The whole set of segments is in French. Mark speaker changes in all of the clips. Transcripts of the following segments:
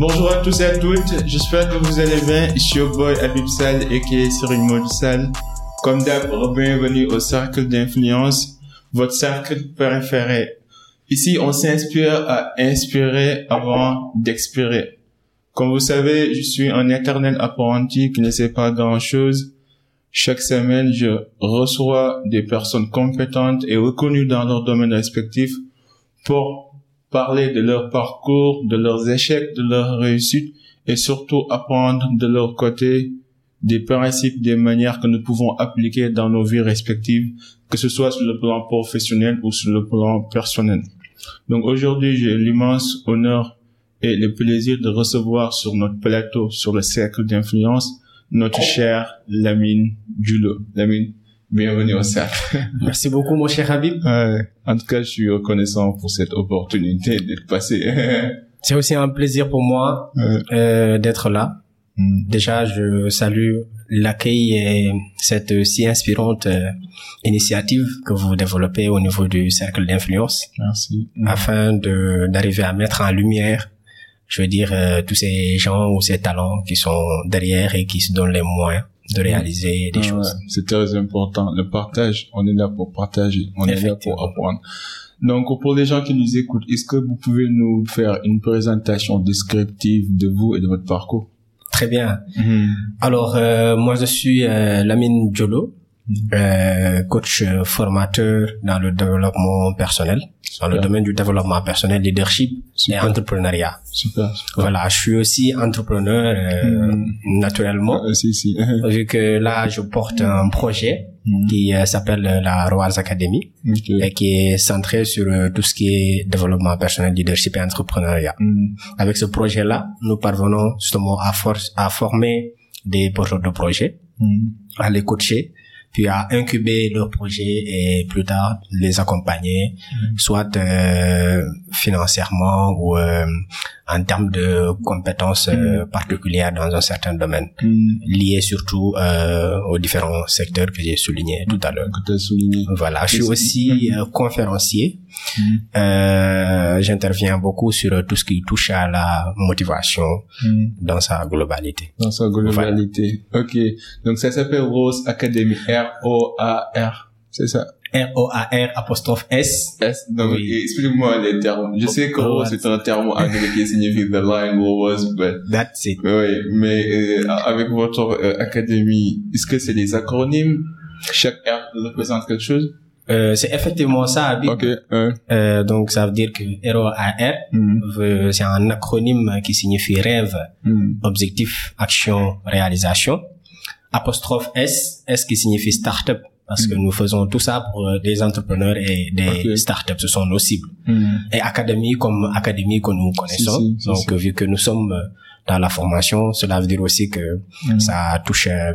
Speaker 1: Bonjour à tous et à toutes, j'espère que vous allez bien. Ici au boy Abib Sal et qui est sur une Sal. Comme d'hab, bienvenue au cercle d'influence, votre cercle préféré. Ici, on s'inspire à inspirer avant d'expirer. Comme vous savez, je suis un éternel apprenti qui ne sait pas grand chose. Chaque semaine, je reçois des personnes compétentes et reconnues dans leur domaine respectif pour parler de leur parcours, de leurs échecs, de leurs réussites et surtout apprendre de leur côté des principes, des manières que nous pouvons appliquer dans nos vies respectives, que ce soit sur le plan professionnel ou sur le plan personnel. Donc aujourd'hui, j'ai l'immense honneur et le plaisir de recevoir sur notre plateau, sur le cercle d'influence, notre cher Lamine Dulo. Lamine, Bienvenue au cercle.
Speaker 2: Merci beaucoup, mon cher Habib.
Speaker 1: en tout cas, je suis reconnaissant pour cette opportunité d'être passé.
Speaker 2: C'est aussi un plaisir pour moi euh, d'être là. Hmm. Déjà, je salue l'accueil et cette si inspirante euh, initiative que vous développez au niveau du cercle d'influence.
Speaker 1: Merci.
Speaker 2: Afin de d'arriver à mettre en lumière, je veux dire, euh, tous ces gens ou ces talents qui sont derrière et qui se donnent les moyens de réaliser des choses.
Speaker 1: c'est très important. Le partage, on est là pour partager, on est là pour apprendre. Donc, pour les gens qui nous écoutent, est-ce que vous pouvez nous faire une présentation descriptive de vous et de votre parcours?
Speaker 2: Très bien. Mhm. Alors, euh, moi, je suis euh, Lamine Diolo. Euh, coach formateur dans le développement personnel dans le domaine du développement personnel, leadership et entrepreneuriat.
Speaker 1: Super,
Speaker 2: Voilà, je suis aussi entrepreneur euh, hmm. naturellement.
Speaker 1: Euh, si, si.
Speaker 2: vu que là, je porte un projet hmm. qui euh, s'appelle la Royals Academy et qui est centré sur tout ce qui est développement personnel, leadership et entrepreneuriat. Hmm. Avec ce projet-là, nous parvenons justement à, force, à former des porteurs de projets, à les coacher puis à incuber leurs projets et plus tard les accompagner, mm. soit euh, financièrement ou euh, en termes de compétences euh, mm. particulières dans un certain domaine, mm. liées surtout euh, aux différents secteurs que j'ai soulignés tout à l'heure. Voilà, je suis aussi euh, conférencier. Euh, J'interviens beaucoup sur tout ce qui touche à la motivation dans sa globalité.
Speaker 1: Dans sa globalité. Ok. Donc ça s'appelle Rose Academy. R-O-A-R. C'est ça?
Speaker 2: R-O-A-R apostrophe S.
Speaker 1: S. Donc, explique-moi les termes. Je sais que oh, c'est un terme anglais qui signifie the line was, but.
Speaker 2: That's it.
Speaker 1: Oui, mais euh, avec votre euh, académie, est-ce que c'est des acronymes? Chaque R représente quelque chose?
Speaker 2: Euh, c'est effectivement ça,
Speaker 1: Ok.
Speaker 2: Euh, donc ça veut dire que R-O-A-R, mm. c'est un acronyme qui signifie rêve, mm. objectif, action, réalisation. Apostrophe S, S qui signifie startup parce que nous faisons tout ça pour euh, des entrepreneurs et des startups, ce sont nos cibles. Mm. Et académie comme académie que nous connaissons, donc vu que nous sommes euh, dans la formation, cela veut dire aussi que mm. ça touche euh,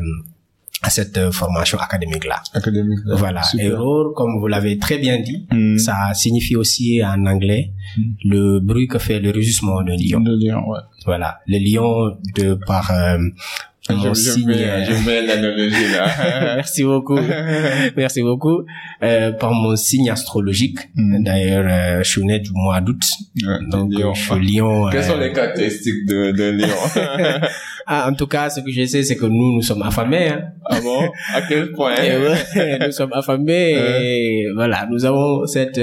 Speaker 2: à cette formation académique-là.
Speaker 1: Académique.
Speaker 2: Voilà. Et Error, comme vous l'avez très bien dit, ça signifie aussi en anglais le bruit que fait le rugissement d'un lion.
Speaker 1: Le lion, ouais.
Speaker 2: Voilà. Le lion, de par
Speaker 1: je, signe, je mets, l'analogie là.
Speaker 2: Merci beaucoup. Merci beaucoup. Euh, par mon signe astrologique. Mm. D'ailleurs, euh, je suis né du mois d'août. donc, je suis lion.
Speaker 1: Quelles sont euh, les caractéristiques de, de lion
Speaker 2: ah, En tout cas, ce que je sais, c'est que nous, nous sommes affamés. Hein.
Speaker 1: Ah bon? À quel point?
Speaker 2: Nous sommes affamés et voilà, nous avons cette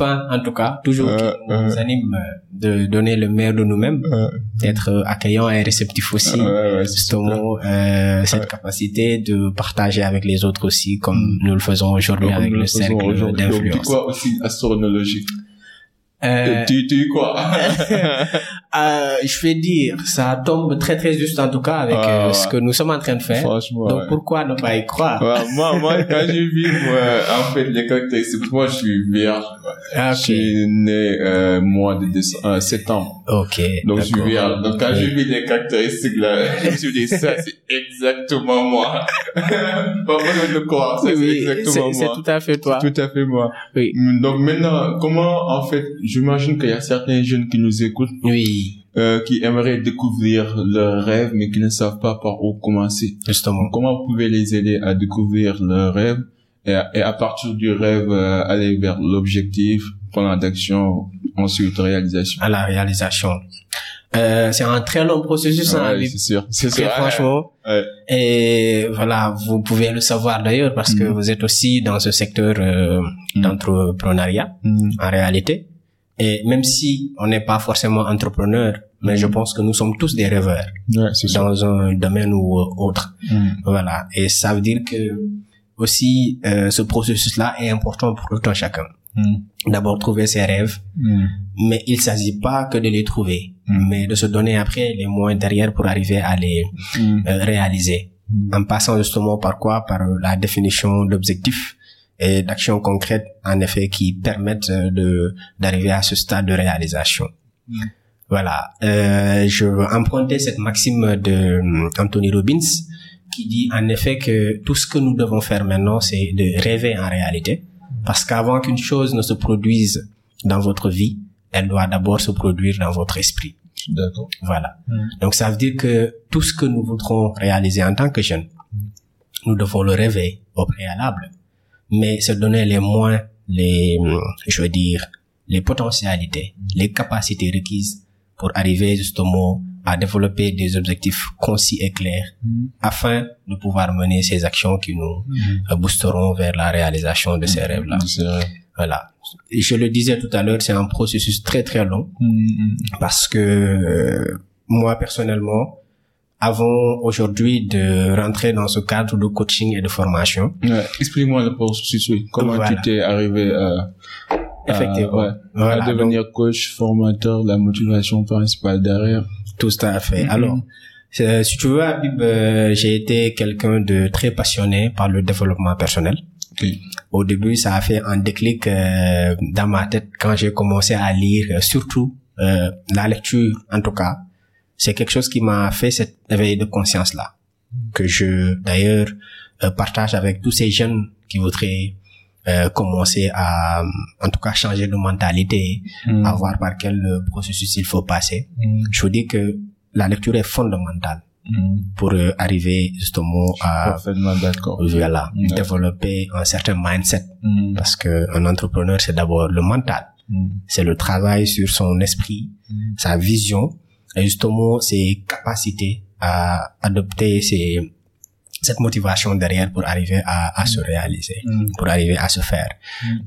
Speaker 2: euh, fin, en tout cas, toujours qui nous anime de donner le meilleur de nous-mêmes, d'être accueillant et réceptif aussi, justement euh, cette capacité de partager avec les autres aussi, comme mm. nous le faisons aujourd'hui avec le cercle d'influence.
Speaker 1: quoi aussi astrologique euh, tu, tu quoi
Speaker 2: euh, Je vais dire, ça tombe très très juste en tout cas avec ah, euh, ce que nous sommes en train de faire.
Speaker 1: Franchement.
Speaker 2: Donc pourquoi ne pas y croire?
Speaker 1: Moi, moi, quand j'ai vu, en fait, les caractéristiques, moi, je suis vierge. Ah, Je suis né euh, mois de décembre, euh, septembre.
Speaker 2: Ok.
Speaker 1: Donc je suis vierge. Donc quand j'ai vu les caractéristiques là, je me suis dit ça, c'est exactement moi. pas besoin de croire, c'est exactement moi.
Speaker 2: C'est tout à fait toi.
Speaker 1: Tout à fait moi.
Speaker 2: Oui.
Speaker 1: Donc maintenant, comment en fait j'imagine qu'il y a certains jeunes qui nous écoutent.
Speaker 2: Oui.
Speaker 1: Euh, qui aimeraient découvrir leurs rêves, mais qui ne savent pas par où commencer.
Speaker 2: Justement.
Speaker 1: Comment vous pouvez les aider à découvrir leurs rêves et à, et à partir du rêve euh, aller vers l'objectif, plan d'action, ensuite réalisation?
Speaker 2: À la réalisation. euh, c'est un très long processus.
Speaker 1: hein, c'est sûr. C'est sûr.
Speaker 2: franchement. Ouais. Et voilà, vous pouvez le savoir d'ailleurs parce que mm. vous êtes aussi dans ce secteur euh, mm. d'entrepreneuriat mm. en réalité. Et même si on n'est pas forcément entrepreneur, mais je pense que nous sommes tous des rêveurs
Speaker 1: ouais,
Speaker 2: dans un domaine ou autre. Voilà. Et ça veut dire que aussi euh, ce processus-là est important pour tout un chacun. D'abord trouver ses rêves, mais il s'agit pas que de les trouver Mm. mais de se donner après les moyens derrière pour arriver à les mm. euh, réaliser. Mm. En passant justement par quoi? Par la définition d'objectifs et d'actions concrètes, en effet, qui permettent euh, de d'arriver à ce stade de réalisation. Voilà. Euh, je veux emprunter cette maxime de Anthony Robbins qui dit en effet que tout ce que nous devons faire maintenant, c'est de rêver en réalité. Parce qu'avant qu'une chose ne se produise dans votre vie, elle doit d'abord se produire dans votre esprit.
Speaker 1: D'accord.
Speaker 2: Voilà. Hmm. Donc ça veut dire que tout ce que nous voudrons réaliser en tant que jeunes, hmm. nous devons le rêver au préalable, mais se donner les moyens, les, je veux dire, les potentialités, les capacités requises pour arriver justement à développer des objectifs concis et clairs afin de pouvoir mener ces actions qui nous boosteront vers la réalisation de ces rêves-là. Voilà. Et je le disais tout à l'heure, c'est un processus très très long mm-hmm. parce que euh, moi personnellement, avant aujourd'hui de rentrer dans ce cadre de coaching et de formation.
Speaker 1: Ouais. Explique-moi le processus. Comment tu t'es arrivé à, Effectivement. à devenir coach, formateur, la motivation principale derrière?
Speaker 2: Tout à fait. Mm-hmm. Alors, si tu veux, Habib, euh, j'ai été quelqu'un de très passionné par le développement personnel. Au début, ça a fait un déclic euh, dans ma tête quand j'ai commencé à lire, euh, surtout euh, la lecture en tout cas. C'est quelque chose qui m'a fait cet éveil de conscience là, que je d'ailleurs partage avec tous ces jeunes qui voudraient commencer à, en tout cas, changer de mentalité, mm. à voir par quel processus il faut passer. Mm. Je vous dis que la lecture est fondamentale. Mm. pour euh, arriver justement à voilà développer un certain mindset mm. parce que un entrepreneur c'est d'abord le mental mm. c'est le travail sur son esprit sa vision justement ses capacités à adopter ses cette motivation derrière pour arriver à, à se réaliser, pour arriver à se faire.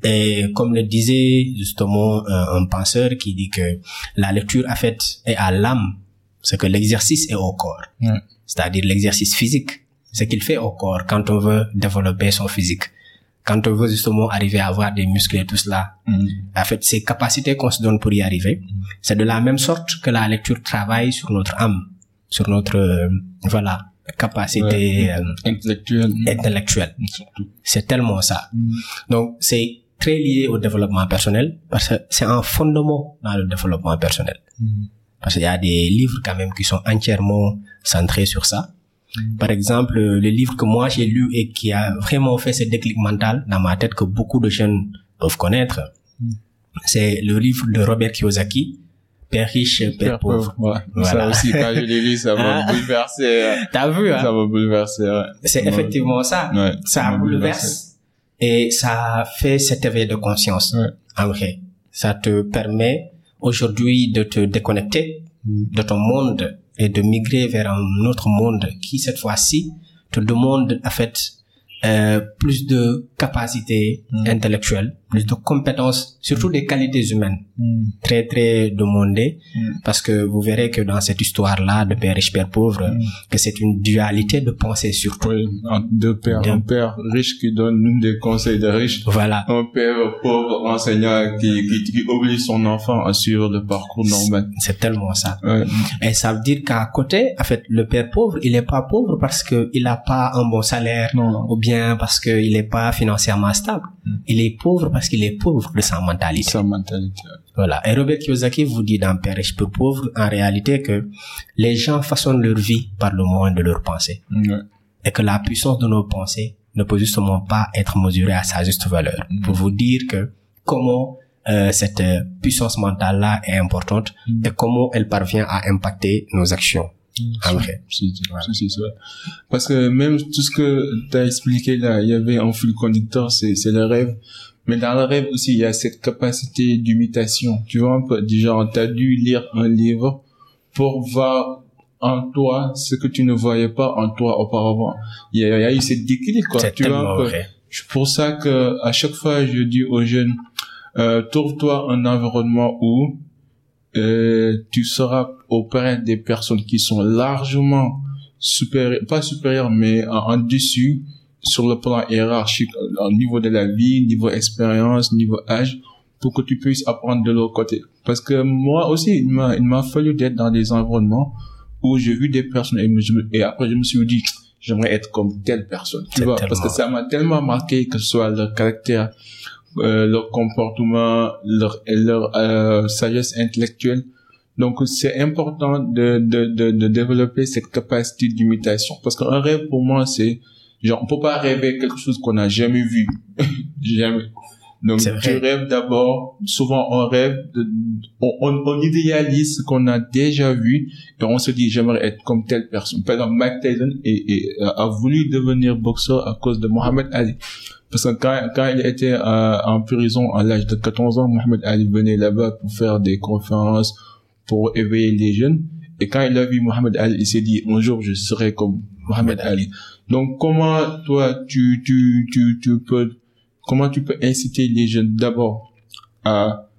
Speaker 2: Et comme le disait justement un, un penseur qui dit que la lecture a fait est à l'âme c'est que l'exercice est au corps. C'est-à-dire l'exercice physique, ce qu'il fait au corps quand on veut développer son physique. Quand on veut justement arriver à avoir des muscles et tout cela. Mm. En fait, ces capacités qu'on se donne pour y arriver, mm. c'est de la même sorte que la lecture travaille sur notre âme, sur notre, euh, voilà, capacité
Speaker 1: euh, intellectuelle.
Speaker 2: intellectuelle. C'est tellement ça. Donc, c'est très lié au développement personnel parce que c'est un fondement dans le développement personnel. Parce qu'il y a des livres quand même qui sont entièrement centrés sur ça. Par exemple, le livre que moi j'ai lu et qui a vraiment fait ce déclic mental dans ma tête que beaucoup de jeunes peuvent connaître, mm. c'est le livre de Robert Kiyosaki, Père riche, Père, pauvre.
Speaker 1: Ouais. Ça aussi, quand je l'ai lu, ça m'a bouleversé. Euh,
Speaker 2: T'as vu, hein?
Speaker 1: Ça m'a bouleversé, ouais.
Speaker 2: C'est effectivement ça. Ouais, ça bouleverse. Et ça fait cet éveil de conscience. Ouais. En vrai. Ça te permet aujourd'hui de te déconnecter mm. de ton monde et de migrer vers un autre monde qui cette fois-ci te demande en fait euh, plus de capacités mm. intellectuelles, plus de compétences, surtout des qualités humaines, mm. très très demandées, mm. parce que vous verrez que dans cette histoire-là de père riche, père pauvre, que c'est une dualité de pensée surtout.
Speaker 1: Deux pères, un père riche qui donne des conseils de riche,
Speaker 2: voilà.
Speaker 1: un père pauvre enseignant qui, qui, qui, oblige son enfant à suivre le parcours normal.
Speaker 2: C'est tellement ça. Et ça veut dire qu'à côté, en fait, le père pauvre, il est pas pauvre parce que il a pas un bon salaire,
Speaker 1: non,
Speaker 2: ou bien parce qu'il est pas financièrement stable. Il est pauvre parce qu'il est pauvre de sa mentalité.
Speaker 1: Sa mentalité.
Speaker 2: Voilà. Et Robert Kiyosaki vous dit dans Père riche, peu pauvre, en réalité que les gens façonnent leur vie par le moyen de leurs pensées. Et que la puissance de nos pensées ne peut justement pas être mesurée à sa juste valeur. Mm. Pour vous dire que comment euh, cette euh, puissance mentale-là est importante et comment elle parvient à impacter nos actions. En vrai.
Speaker 1: Parce que même tout ce que tu as expliqué là, il y avait un fil conducteur, c'est le rêve. Mais dans le rêve aussi, il y a cette capacité d'imitation. Tu vois un peu, genre, t'as dû lire un livre pour voir en toi ce que tu ne voyais pas en toi auparavant. Il y a, il y a eu cette déclic, quoi.
Speaker 2: C'est
Speaker 1: Tu vois,
Speaker 2: vrai.
Speaker 1: c'est pour ça que à chaque fois je dis aux jeunes euh, trouve-toi un environnement où euh, tu seras auprès des personnes qui sont largement supérieures pas supérieures mais en, en dessus sur le plan hiérarchique au niveau de la vie niveau expérience niveau âge pour que tu puisses apprendre de l'autre côté. Parce que moi aussi il m'a il m'a fallu d'être dans des environnements où j'ai vu des personnes et, je après je me suis dit j'aimerais être comme telle personne tu vois. parce que ça m'a tellement marqué que ce soit leur caractère euh, leur comportement leur leur euh, sagesse intellectuelle. Donc c'est important de, de de de développer cette capacité d'imitation. Parce qu'un rêve pour moi c'est genre on peut pas rêver quelque chose qu'on n'a jamais vu. Jamais donc tu rêves d'abord souvent on rêve de, on, on, on idéalise ce qu'on a déjà vu et on se dit j'aimerais être comme telle personne. Par exemple Mike Tyson et, et, a voulu devenir boxeur à cause de Mohamed Ali. Parce que quand, quand il était euh, en prison à l'âge de 14 ans Mohamed Ali venait là-bas pour faire des conférences pour éveiller les jeunes. Et quand il a vu Mohamed Ali il s'est dit un jour je serai comme Mohamed Ali. Donc comment toi tu tu tu tu peux comment tu peux inciter les jeunes d'abord à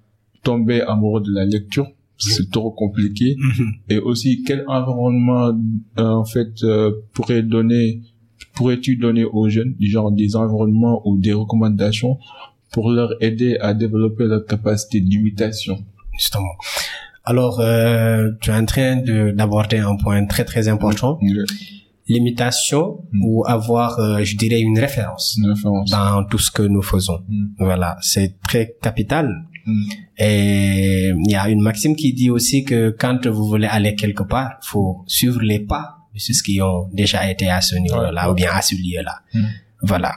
Speaker 1: tomber amoureux de la lecture? C'est trop compliqué.
Speaker 2: Mhm.
Speaker 1: et aussi quel environnement euh, en fait euh, pourrait donner pourrais-tu donner aux jeunes du genre des environnements ou des recommandations pour leur aider à développer leur capacité d'imitation?
Speaker 2: Justement. Alors, euh, tu es en train de d'aborder un point très très important, l'imitation
Speaker 1: Mm.
Speaker 2: ou avoir, euh, je dirais, une référence
Speaker 1: une référence
Speaker 2: dans tout ce que nous faisons.
Speaker 1: Mm.
Speaker 2: Voilà, c'est très capital.
Speaker 1: Mm.
Speaker 2: Et il y a une maxime qui dit aussi que quand vous voulez aller quelque part, faut suivre les pas de ceux qui ont déjà été à ce niveau-là
Speaker 1: Ouais.
Speaker 2: ou bien à ce lieu-là. Voilà.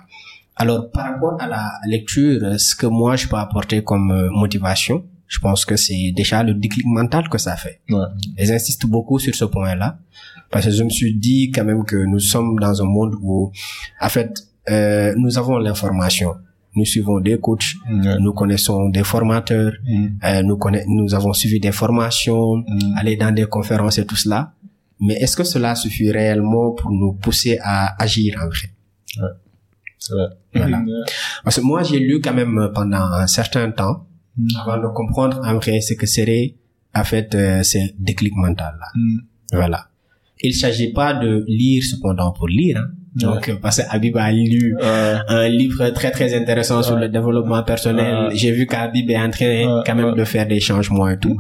Speaker 2: Alors, par rapport à la lecture, ce que moi je peux apporter comme euh, motivation, je pense que c'est déjà le déclic mental que ça fait.
Speaker 1: ouais
Speaker 2: Et j'insiste beaucoup sur ce point-là parce que je me suis dit quand même que nous sommes dans un monde où, en fait, euh, nous avons l'information. Nous suivons des coachs,
Speaker 1: Ouais.
Speaker 2: nous connaissons des formateurs,
Speaker 1: Mm.
Speaker 2: euh, nous nous avons suivi des formations,
Speaker 1: Mm.
Speaker 2: aller dans des conférences et tout cela. Mais est-ce que cela suffit réellement pour nous pousser à agir en vrai
Speaker 1: c'est vrai
Speaker 2: Voilà.
Speaker 1: Mm.
Speaker 2: Parce que moi, j'ai lu quand même pendant un certain temps,
Speaker 1: Mm.
Speaker 2: avant de comprendre en vrai ce que serait, en fait, euh, ces déclics mental là.
Speaker 1: Mm.
Speaker 2: Voilà. Il s'agit pas de lire cependant pour lire. Hein. Donc, euh, parce que Habib a lu
Speaker 1: Euh,
Speaker 2: un livre très très intéressant sur le développement personnel.
Speaker 1: Ouais.
Speaker 2: J'ai vu qu'Habib est en train
Speaker 1: Ouais,
Speaker 2: quand même
Speaker 1: ouais.
Speaker 2: de faire des changements et tout.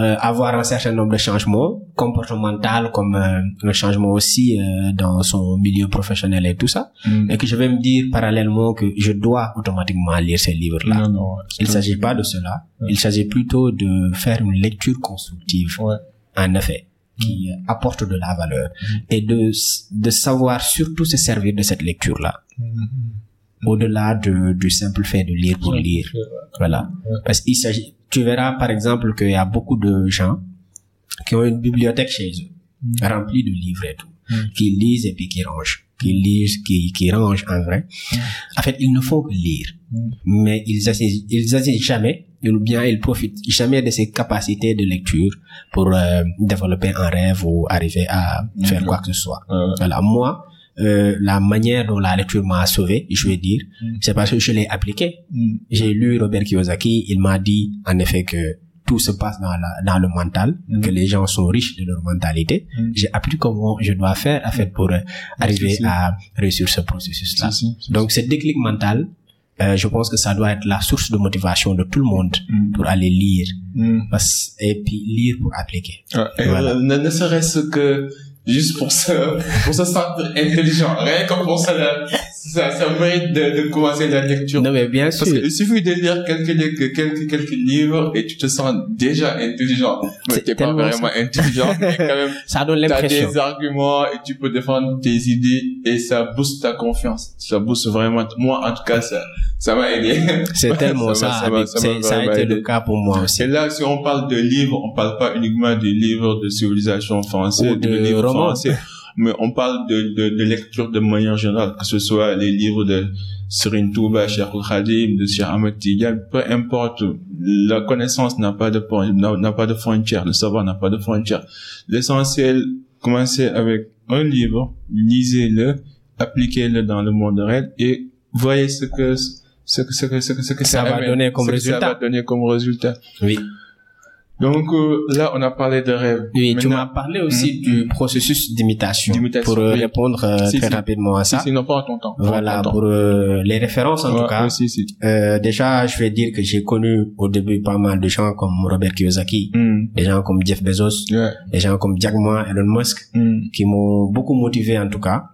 Speaker 2: Euh, avoir un certain nombre de changements comportemental comme euh, le changement aussi euh, dans son milieu professionnel et tout ça.
Speaker 1: mm.
Speaker 2: Et que je vais me dire parallèlement que je dois automatiquement lire ces livres-là.
Speaker 1: non non
Speaker 2: Il s'agit pas de cela. Il s'agit plutôt de faire une lecture constructive.
Speaker 1: ouais
Speaker 2: En effet, qui apporte de la valeur. Et de, de savoir surtout se servir de cette lecture-là. Au-delà de, du simple fait de lire pour lire. Voilà. Parce qu'il s'agit, tu verras par exemple qu'il y a beaucoup de gens qui ont une bibliothèque chez eux, remplie de livres et tout,
Speaker 1: Mm.
Speaker 2: qui lisent et puis qui rangent, qui lisent, qui, qui rangent en vrai. En fait, ils ne font que lire. Mais ils assisent, ils jamais, ou bien ils profitent jamais de ces capacités de lecture pour euh, développer un rêve ou arriver à faire
Speaker 1: Mhm.
Speaker 2: quoi que ce soit.
Speaker 1: Euh,
Speaker 2: Voilà, moi, euh, la manière dont la lecture m'a sauvé, je vais dire,
Speaker 1: Mm.
Speaker 2: c'est parce que je l'ai appliqué.
Speaker 1: mm.
Speaker 2: J'ai lu Robert Kiyosaki, il m'a dit en effet que tout se passe dans, la, dans le mental,
Speaker 1: Mm.
Speaker 2: que les gens sont riches de leur mentalité. J'ai appris comment je dois faire en fait pour euh, arriver à réussir ce processus-là. Donc, ce déclic mental, euh, je pense que ça doit être la source de motivation de tout le monde
Speaker 1: Mm.
Speaker 2: pour aller lire
Speaker 1: Mm.
Speaker 2: parce, et puis lire pour appliquer.
Speaker 1: Et
Speaker 2: Voilà.
Speaker 1: euh, ne, ne serait-ce que juste pour se, pour se sentir intelligent. Rien que pour ça, ça, ça mérite de, de commencer la lecture.
Speaker 2: Non, mais bien
Speaker 1: Parce
Speaker 2: sûr.
Speaker 1: qu'il suffit de lire quelques, quelques, quelques livres et tu te sens déjà intelligent. Mais t'es pas vraiment intelligent, mais quand même,
Speaker 2: Ça donne
Speaker 1: t'as
Speaker 2: l'impression.
Speaker 1: des arguments et tu peux défendre tes idées et ça booste ta confiance. Ça booste vraiment. Moi, en tout cas, ça, ça m'a aidé.
Speaker 2: C'est tellement
Speaker 1: Ça
Speaker 2: ça.
Speaker 1: ça ça
Speaker 2: ça a été
Speaker 1: aidé.
Speaker 2: le cas pour moi aussi.
Speaker 1: Et là, si on parle de livres, on parle pas uniquement de livres de civilisation française,
Speaker 2: Ou de
Speaker 1: livres
Speaker 2: romans.
Speaker 1: français. mais on parle de, de, de lecture de manière générale, que ce soit les livres de Serine Touba, Cheikh Khadim, de Cheikh Ahmed Tidiane, peu importe, la connaissance n'a pas de n'a pas de frontières, le savoir n'a pas de frontières. L'essentiel, commencez avec un livre, lisez-le, appliquez-le dans le monde réel et voyez ce que ce que ce que ce que, ce que
Speaker 2: ça, va donner comme résultat.
Speaker 1: ça va donner comme résultat.
Speaker 2: Oui.
Speaker 1: Donc euh, là, on a parlé de rêve.
Speaker 2: Oui, tu m'as parlé aussi hmm. du processus d'imitation. Pour euh, répondre euh, très rapidement à ça.
Speaker 1: Si, non, pas ton temps.
Speaker 2: Voilà, pour les références en tout cas. Si, si. déjà, je vais dire que j'ai connu au début pas mal de gens comme Robert Kiyosaki, mm. des gens comme Jeff Bezos, des gens comme Jack Ma, Elon Musk, qui m'ont beaucoup motivé en tout cas.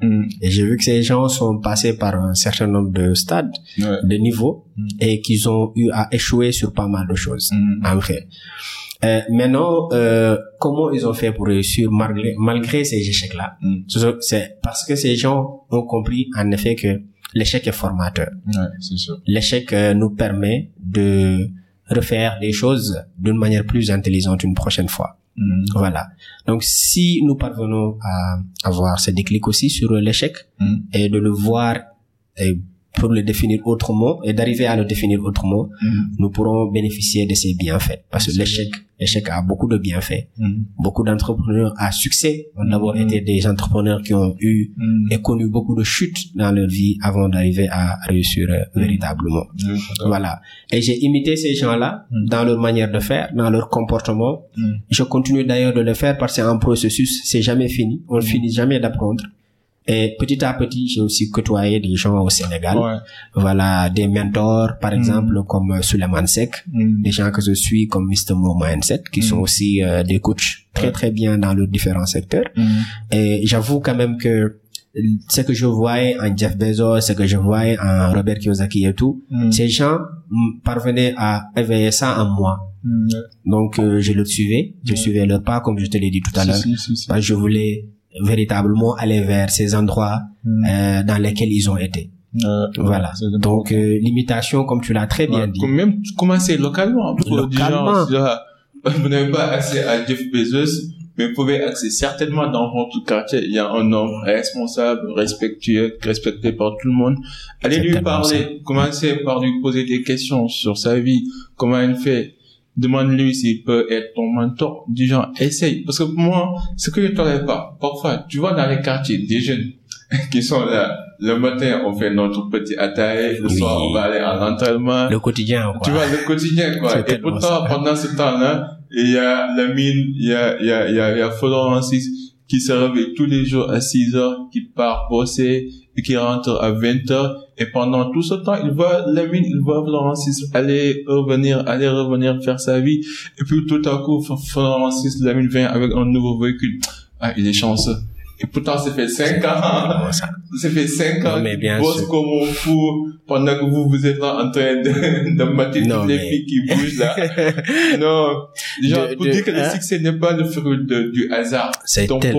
Speaker 2: Et j'ai vu que ces gens sont passés par un certain nombre de stades, de niveaux, et qu'ils ont eu à échouer sur pas mal de choses. En fait. Euh, maintenant, euh, comment ils ont fait pour réussir malgré, malgré ces échecs-là? Mm. C'est parce que ces gens ont compris en effet que l'échec est formateur.
Speaker 1: Ouais,
Speaker 2: l'échec euh, nous permet de refaire les choses d'une manière plus intelligente une prochaine fois. Mm. Voilà. Donc, si nous parvenons à avoir ce déclic aussi sur l'échec mm. et de le voir et pour le définir autrement et d'arriver à le définir autrement, nous pourrons bénéficier de ces bienfaits. Parce que l'échec, l'échec a beaucoup de bienfaits. Mm. Beaucoup d'entrepreneurs à succès ont d'abord mm. été des entrepreneurs qui ont eu et connu beaucoup de chutes dans leur vie avant d'arriver à réussir euh, véritablement. Voilà. Et j'ai imité ces gens-là dans leur manière de faire, dans leur comportement. Je continue d'ailleurs de le faire parce que c'est un processus, c'est jamais fini. On ne finit jamais d'apprendre. Et petit à petit, j'ai aussi côtoyé des gens au Sénégal. Voilà, des mentors, par mm. exemple, comme Suleiman Sek, mm. des gens que je suis comme Mr. Mo Mindset, qui sont mm. aussi euh, des coachs très très bien dans les différents secteurs. Et j'avoue quand même que ce que je voyais en Jeff Bezos, ce que je voyais en Robert Kiyosaki et tout, ces gens parvenaient à éveiller ça en moi. Donc euh, je le suivais, je suivais leur pas comme je te l'ai dit tout à l'heure. parce que je voulais véritablement aller vers ces endroits hmm. euh, dans lesquels ils ont été. Euh, voilà. Donc euh, l'imitation, comme tu l'as très bien dit.
Speaker 1: Même commencer localement. localement. vous n'avez pas accès à Jeff Bezos, mais vous pouvez accéder certainement dans votre quartier. Il y a un homme responsable, respectueux, respecté par tout le monde. Allez lui parler. Commencez par lui poser des questions sur sa vie, comment il fait demande-lui s'il peut être ton mentor. Du genre, essaye. Parce que moi, ce que je ne pas, parfois, tu vois dans les quartiers, des jeunes qui sont là, le matin, on fait notre petit attaque, le soir, on va aller à l'entraînement.
Speaker 2: Le quotidien,
Speaker 1: quoi. Tu vois, le quotidien, quoi. Et pourtant, pendant ce temps-là, il y a la mine, il y a, il y a, il y a, il y a Francis qui se réveille tous les jours à 6 heures, qui part bosser, et qui rentre à 20 heures. Et pendant tout ce temps il voit Lamine il voit Francis aller revenir aller revenir faire sa vie. Et puis tout à coup Francis Lamine vient avec un nouveau véhicule. Ah il est chanceux et pourtant, ça fait cinq ans. ça. fait cinq ans. mais bien bosse comme un fou pendant que vous, vous êtes là en train de, de mater toutes les filles qui bougent là. non. Genre, pour dire que le hein? succès n'est pas le fruit du hasard. C'est ton tel...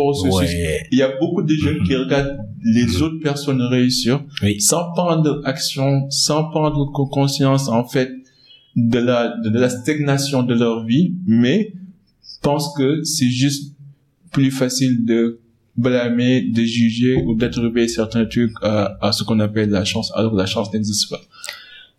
Speaker 1: Il y a beaucoup de jeunes qui regardent les autres personnes réussir sans prendre action, sans prendre conscience, en fait, de la, de la stagnation de leur vie, mais pensent que c'est juste plus facile de blâmer, de juger ou d'attribuer certains trucs à, à ce qu'on appelle la chance, alors que la chance n'existe pas.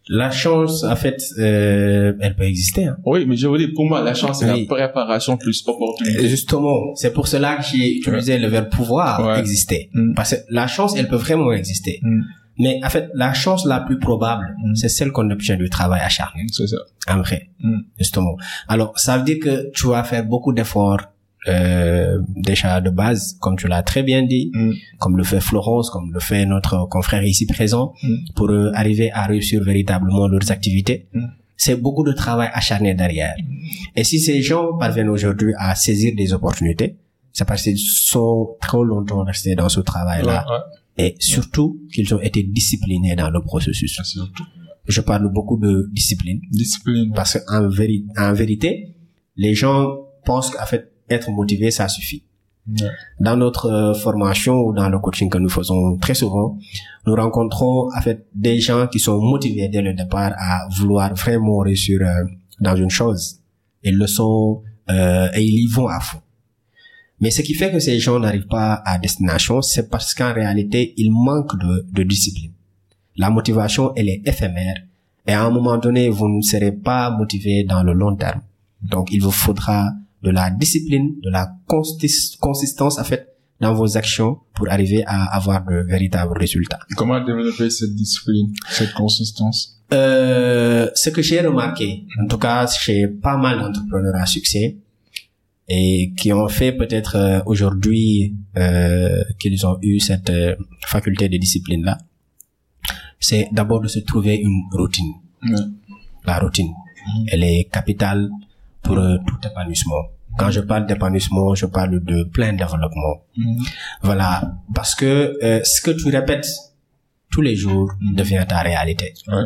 Speaker 2: La chance, en fait, euh, elle peut exister. Hein.
Speaker 1: Oui, mais je veux dire, pour moi, la chance, c'est la préparation plus opportunité.
Speaker 2: Justement, c'est pour cela que j'ai utilisé le verbe pouvoir exister. Mm. Parce que la chance, elle peut vraiment exister. Mm. Mais en fait, la chance la plus probable, mm. c'est celle qu'on obtient du travail acharné.
Speaker 1: C'est ça.
Speaker 2: En vrai, justement. Alors, ça veut dire que tu vas faire beaucoup d'efforts euh, déjà de base, comme tu l'as très bien dit, mm. comme le fait Florence, comme le fait notre confrère ici présent, mm. pour euh, arriver à réussir véritablement leurs activités. Mm. C'est beaucoup de travail acharné derrière. Et si ces gens parviennent aujourd'hui à saisir des opportunités, c'est parce qu'ils sont trop longtemps restés dans ce travail-là. Et surtout qu'ils ont été disciplinés dans le processus. Je parle beaucoup de discipline.
Speaker 1: Discipline.
Speaker 2: Parce qu'en en vérité, les gens pensent qu'en fait, être motivé, ça suffit. Dans notre euh, formation ou dans le coaching que nous faisons très souvent, nous rencontrons en fait des gens qui sont motivés dès le départ à vouloir vraiment réussir euh, dans une chose. Ils le sont euh, et ils y vont à fond. Mais ce qui fait que ces gens n'arrivent pas à destination, c'est parce qu'en réalité, ils manquent de, de discipline. La motivation, elle est éphémère. Et à un moment donné, vous ne serez pas motivé dans le long terme. Donc, il vous faudra de la discipline, de la consistance, en fait, dans vos actions pour arriver à avoir de véritables résultats.
Speaker 1: Comment développer cette discipline, cette consistance?
Speaker 2: Euh, Ce que j'ai remarqué, en tout cas chez pas mal d'entrepreneurs à succès, et qui ont fait peut-être euh, aujourd'hui euh, qu'ils ont eu cette euh, faculté de discipline là, c'est d'abord de se trouver une routine. La routine, mm. elle est capitale pour euh, tout épanouissement. Quand je parle d'épanouissement, je parle de plein développement. Mm. Voilà, parce que euh, ce que tu répètes tous les jours mm. devient ta réalité. Ouais.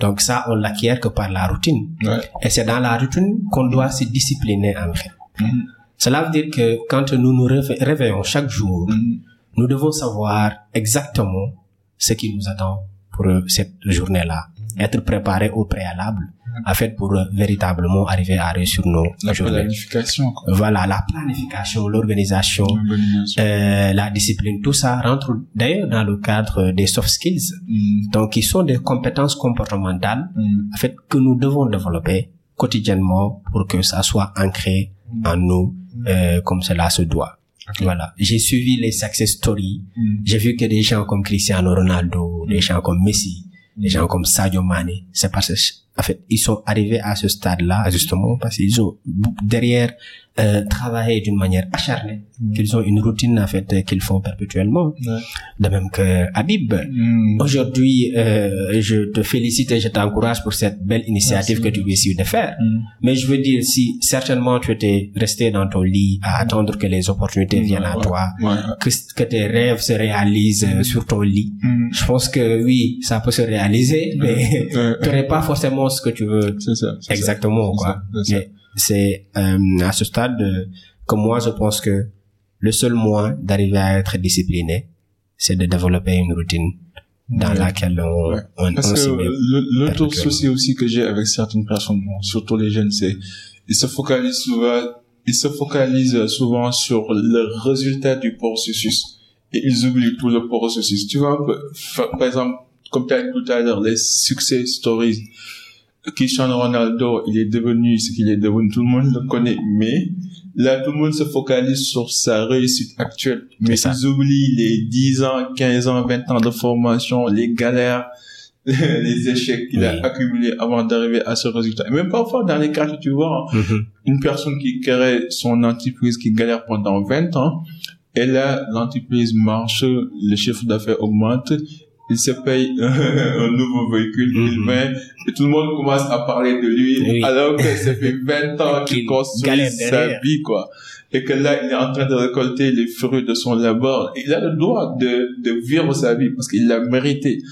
Speaker 2: Donc ça, on l'acquiert que par la routine. Ouais. Et c'est dans la routine qu'on doit se discipliner en fait. Cela veut dire que quand nous nous réveillons chaque jour, nous devons savoir exactement ce qui nous attend pour euh, cette journée-là. Être préparé au préalable, en fait, pour véritablement arriver à réussir nos
Speaker 1: la planification.
Speaker 2: Voilà, la planification, l'organisation, euh, la discipline, tout ça rentre d'ailleurs dans le cadre des soft skills. Mm. Donc, qui sont des compétences comportementales, mm. en fait, que nous devons développer quotidiennement pour que ça soit ancré mm. en nous euh, comme cela se doit. Voilà. J'ai suivi les success stories. J'ai vu que des gens comme Cristiano Ronaldo, des gens comme Messi, des gens comme Sadio Mane, c'est parce que, en fait, ils sont arrivés à ce stade-là, justement, parce qu'ils ont derrière euh, travailler d'une manière acharnée, mm. qu'ils ont une routine en fait qu'ils font perpétuellement. De même que Habib. Mm. Aujourd'hui, euh, je te félicite et je t'encourage pour cette belle initiative que tu essayes de faire. Mm. Mais je veux dire, si certainement tu étais resté dans ton lit à attendre que les opportunités viennent à toi, que, que, tes rêves se réalisent euh, sur ton lit, je pense que oui, ça peut se réaliser, mais tu n'aurais pas forcément ce que tu veux.
Speaker 1: C'est ça.
Speaker 2: Exactement, quoi c'est euh, à ce stade que moi je pense que le seul moyen d'arriver à être discipliné, c'est de développer une routine dans laquelle on, on,
Speaker 1: Parce que l'autre souci aussi que j'ai avec certaines personnes, surtout les jeunes, c'est ils se focalisent souvent, ils se focalisent souvent sur le résultat du processus et ils oublient tout le processus. Tu vois, par exemple, comme tu as dit tout à l'heure, les succès stories Cristiano Ronaldo, il est devenu ce qu'il est devenu, tout le monde le connaît, mais là, tout le monde se focalise sur sa réussite actuelle. Mais ils oublient les 10 ans, 15 ans, 20 ans de formation, les galères, les échecs qu'il a accumulés avant d'arriver à ce résultat. Et même parfois, dans les cas tu vois, mm-hmm. une personne qui crée son entreprise, qui galère pendant 20 ans, et là, l'entreprise marche, le chiffre d'affaires augmente, il se paye un nouveau véhicule, il mhm. vient, et tout le monde commence à parler de lui, alors que ça fait 20 ans qu'il construit sa vie, quoi. Et que là, il est en train de récolter les fruits de son labeur. Il a le droit de, de vivre sa vie parce qu'il l'a mérité.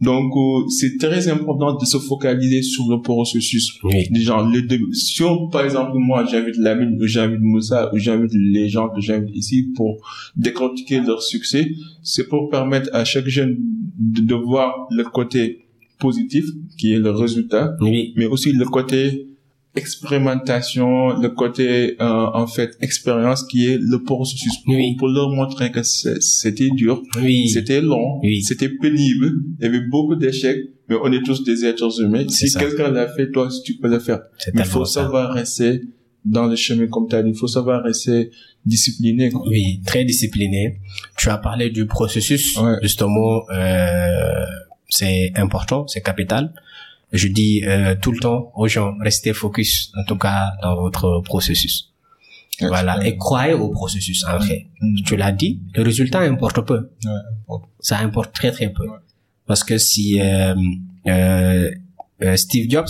Speaker 1: Donc, euh, c'est très important de se focaliser sur le processus. Oui. Genre, les deux. Si par exemple, moi, j'invite Lamine ou j'invite Moussa ou j'invite les gens que j'invite ici pour décortiquer leur succès, c'est pour permettre à chaque jeune de, de voir le côté positif, qui est le résultat, oui. mais aussi le côté expérimentation, le côté euh, en fait expérience qui est le processus pour, pour leur montrer que c'était dur, oui. c'était long, c'était pénible, il y avait beaucoup d'échecs, mais on est tous des êtres humains. Si quelqu'un l'a fait, toi tu peux le faire. il faut savoir rester dans le chemin comme tu as dit, il faut savoir rester discipliné. Quoi.
Speaker 2: Oui, très discipliné. Tu as parlé du processus, justement, euh, c'est important, c'est capital je dis euh, tout le temps aux gens, restez focus, en tout cas dans votre processus. Voilà, et croyez au processus en fait. Mm. Tu l'as dit, le résultat importe peu. Ça importe très très peu. Parce que si euh, euh, euh, Steve Jobs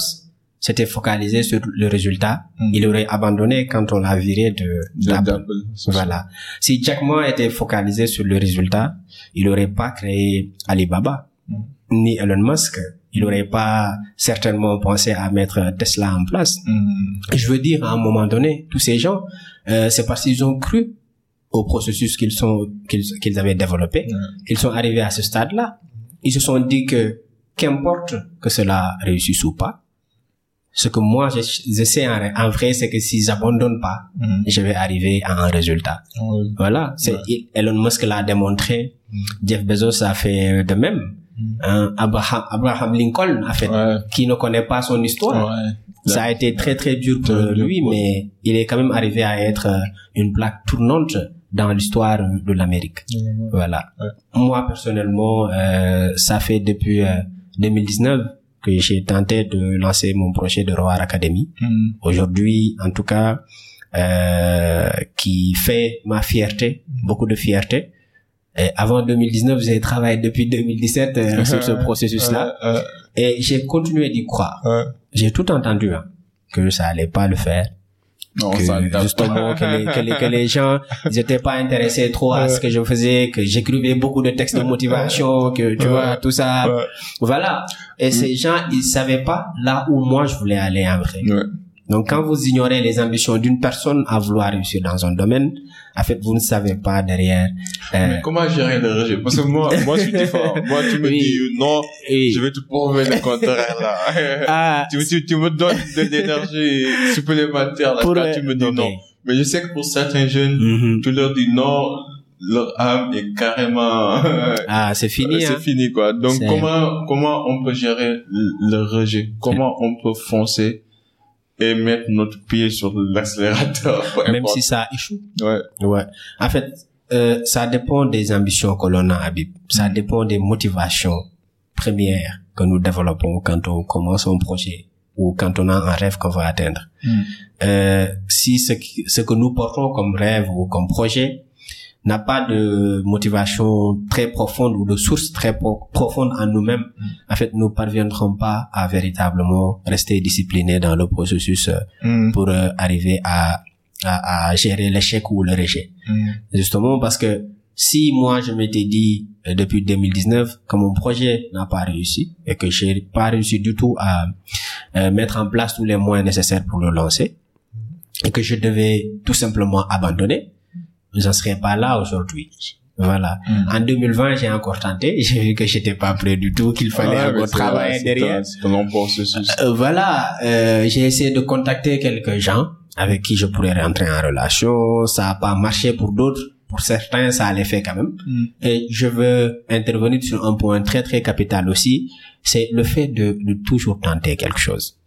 Speaker 2: s'était focalisé sur le résultat, mm. il aurait abandonné quand on l'a viré de d'Apple. Voilà. Si Jack Ma était focalisé sur le résultat, il n'aurait pas créé Alibaba, mm. ni Elon Musk il n'aurait pas certainement pensé à mettre Tesla en place. Mm. Je veux dire, à un moment donné, tous ces gens, euh, c'est parce qu'ils ont cru au processus qu'ils sont qu'ils avaient développé, qu'ils sont arrivés à ce stade-là. Ils se sont dit que qu'importe que cela réussisse ou pas, ce que moi je, sais en, vrai, c'est que si j'abandonne pas, mm. je vais arriver à un résultat. Voilà, c'est Elon Musk l'a démontré, mm. Jeff Bezos a fait de même. Hein, Abraham, Abraham Lincoln a fait, qui ne connaît pas son histoire. Ça a été très très dur pour lui, mais il est quand même arrivé à être euh, une plaque tournante dans l'histoire de l'Amérique. Voilà. Moi personnellement, euh, ça fait depuis 2019 euh, que j'ai tenté de lancer mon projet de Roar Academy. Mm. Aujourd'hui, en tout cas, euh, qui fait ma fierté, beaucoup de fierté. Et avant 2019, j'ai travaillé depuis 2017 euh, sur ce processus-là. et j'ai continué d'y croire. J'ai tout entendu hein, que ça allait pas le faire. Non, que, justement que les, que les, que les gens n'étaient pas intéressés trop à ce que je faisais que j'écrivais beaucoup de textes de motivation que tu vois tout ça. Voilà. Et ces gens ils savaient pas là où moi je voulais aller en vrai donc quand vous ignorez les ambitions d'une personne à vouloir réussir dans un domaine en fait, vous ne savez pas derrière.
Speaker 1: Euh... Mais comment gérer le rejet? Parce que moi, moi, je suis différent. Moi, tu me dis non, je vais te prouver le contraire là. Ah, tu, tu, tu, me donnes de l'énergie supplémentaire là, quand tu me dis non. Mais je sais que pour certains jeunes, mm-hmm. tu leur dis non, leur âme est carrément
Speaker 2: ah c'est fini
Speaker 1: c'est
Speaker 2: hein.
Speaker 1: fini quoi donc comment comment on peut gérer le rejet? Comment on peut foncer et mettre notre pied sur l'accélérateur.
Speaker 2: Même si ça échoue.
Speaker 1: Ouais.
Speaker 2: Ouais. En fait, euh, ça dépend des ambitions que l'on a, Habib. Ça dépend des motivations premières que nous développons quand on commence un projet ou quand on a un rêve qu'on va atteindre. Mm. Euh, si ce, ce que nous portons comme rêve ou comme projet n'a pas de motivation très profonde ou de source très profonde en nous-mêmes, mm. en fait, nous parviendrons pas à véritablement rester disciplinés dans le processus euh, mm. pour euh, arriver à, à, à gérer l'échec ou le rejet. Mm. Justement parce que si moi je m'étais dit euh, depuis 2019 que mon projet n'a pas réussi et que j'ai pas réussi du tout à mettre en place tous les moyens nécessaires pour le lancer et que je devais tout simplement abandonner, je ne serais pas là aujourd'hui. Voilà. Hmm. En 2020, j'ai encore tenté. J'ai vu que j'étais pas prêt du tout, qu'il fallait encore travailler derrière. Euh, voilà. Euh, j'ai essayé de contacter quelques gens avec qui je pourrais rentrer en relation. Ça a pas marché pour d'autres. Pour certains, ça allait faire quand même. Hmm. Et je veux intervenir sur un point très très capital aussi. C'est le fait de, de toujours tenter quelque chose.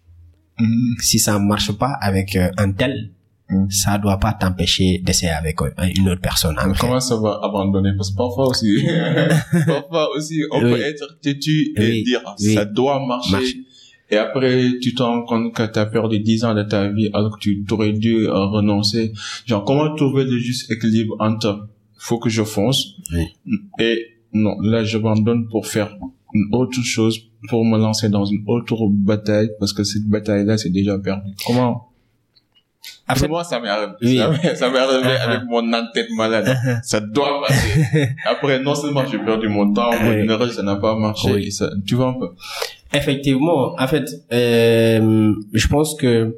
Speaker 2: Hmm. Si ça marche pas avec euh, un tel, Mm. ça doit pas t'empêcher d'essayer avec euh, une autre personne.
Speaker 1: comment ça va abandonner? Parce que parfois aussi, parfois aussi, on peut être têtu et dire ça doit marcher. Et après, tu te rends compte que tu as perdu 10 ans de ta vie alors que tu aurais dû euh, renoncer. Genre, comment trouver le juste équilibre entre faut que je fonce et non, là, j'abandonne pour faire une autre chose, pour me lancer dans une autre bataille parce que cette bataille-là, c'est déjà perdu. Comment après, moi, ça m'est arrivé. Ça m'est arrivé uh-huh. avec mon en-tête malade. Uh-huh. Ça doit passer. Après, non seulement j'ai perdu mon temps, mon énergie, ça n'a pas marché. ça, tu vois un peu.
Speaker 2: Effectivement. En fait, euh, je pense que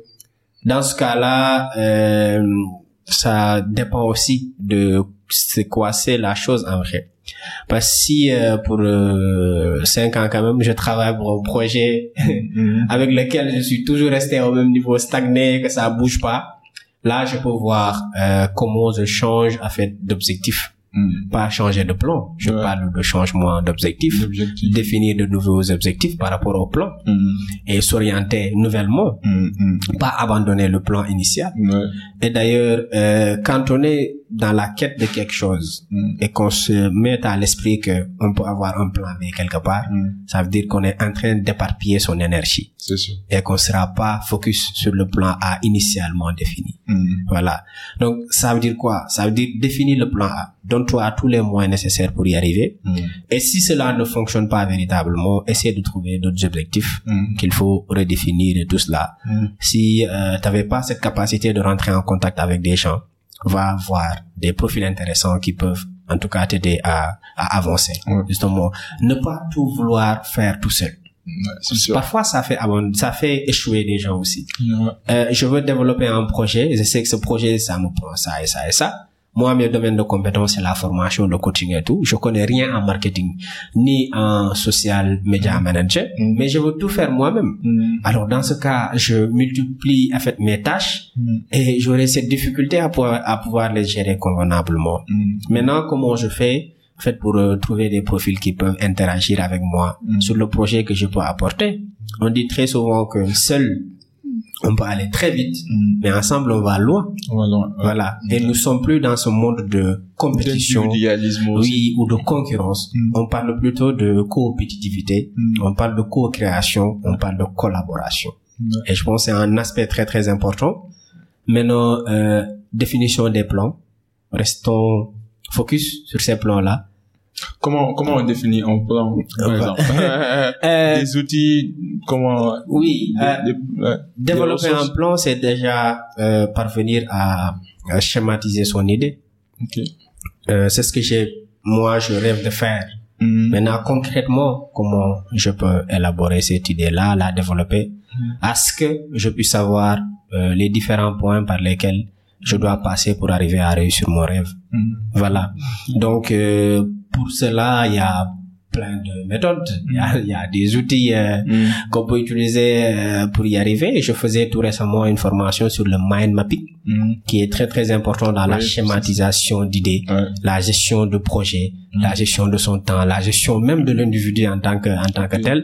Speaker 2: dans ce cas-là, euh, ça dépend aussi de c'est quoi c'est la chose en vrai. Parce que si euh, pour euh, cinq ans quand même, je travaille pour un projet mm-hmm. avec lequel je suis toujours resté au même niveau stagné, que ça bouge pas, là je peux voir euh, comment je change en fait d'objectif. Mm. Pas changer de plan. Je parle de changement d'objectif, définir de nouveaux objectifs par rapport au plan mm. et s'orienter nouvellement, mm, pas abandonner le plan initial. Et d'ailleurs, euh, quand on est dans la quête de quelque chose mm. et qu'on se met à l'esprit que on peut avoir un plan B quelque part, mm. ça veut dire qu'on est en train d'éparpiller son énergie.
Speaker 1: Sûr.
Speaker 2: Et qu'on sera pas focus sur le plan A initialement défini. Mm. Voilà. Donc, ça veut dire quoi? Ça veut dire définir le plan A. Donne-toi tous les moyens nécessaires pour y arriver. Et si cela ne fonctionne pas véritablement, essaie de trouver d'autres objectifs qu'il faut redéfinir et tout cela. Si euh, tu n'avais pas cette capacité de rentrer en contact avec des gens, va avoir des profils intéressants qui peuvent en tout cas t'aider à, à avancer. Justement, ne pas tout vouloir faire tout seul. Parfois, ça fait ça fait échouer des gens aussi. Euh, je veux développer un projet, je sais que ce projet, ça me prend ça et ça et ça. Moi, mes domaines de compétences, c'est la formation, le coaching et tout. Je connais rien en marketing, ni en social media
Speaker 1: Mm.
Speaker 2: manager, mais je veux tout faire moi-même. Alors, dans ce cas, je multiplie, en fait, mes tâches et j'aurai cette difficulté à pouvoir, à pouvoir les gérer convenablement. Maintenant, comment je fais, en fait, pour euh, trouver des profils qui peuvent interagir avec moi
Speaker 1: Mm.
Speaker 2: sur le projet que je peux apporter? On dit très souvent que seul, on peut aller très vite, mais ensemble, on va loin.
Speaker 1: Voilà.
Speaker 2: Voilà. Et nous sommes plus dans ce monde de compétition, oui, ou de concurrence.
Speaker 1: Mm.
Speaker 2: On parle plutôt de compétitivité.
Speaker 1: Mm.
Speaker 2: On parle de co-création. On parle de collaboration.
Speaker 1: Ouais.
Speaker 2: Et je pense que c'est un aspect très, très important. Maintenant, euh, définition des plans. Restons focus sur ces plans-là.
Speaker 1: Comment, comment on définit un plan, par
Speaker 2: Euh,
Speaker 1: exemple?
Speaker 2: Euh,
Speaker 1: Des outils, comment,
Speaker 2: oui, euh, développer un plan, c'est déjà euh, parvenir à, à schématiser son idée. Euh, c'est ce que j'ai, moi, je rêve de faire.
Speaker 1: Mm.
Speaker 2: Maintenant, concrètement, comment je peux élaborer cette idée-là, la développer, à ce que je puisse savoir euh, les différents points par lesquels je dois passer pour arriver à réussir mon rêve.
Speaker 1: Mm.
Speaker 2: Voilà. Donc, euh, pour cela, il y a plein de méthodes. Il y a, il y a des outils euh,
Speaker 1: Mm.
Speaker 2: qu'on peut utiliser euh, pour y arriver. Je faisais tout récemment une formation sur le mind mapping,
Speaker 1: Mm.
Speaker 2: qui est très très important dans la schématisation d'idées la gestion de projet,
Speaker 1: Mm.
Speaker 2: la gestion de son temps, la gestion même de l'individu en tant que en tant que tel,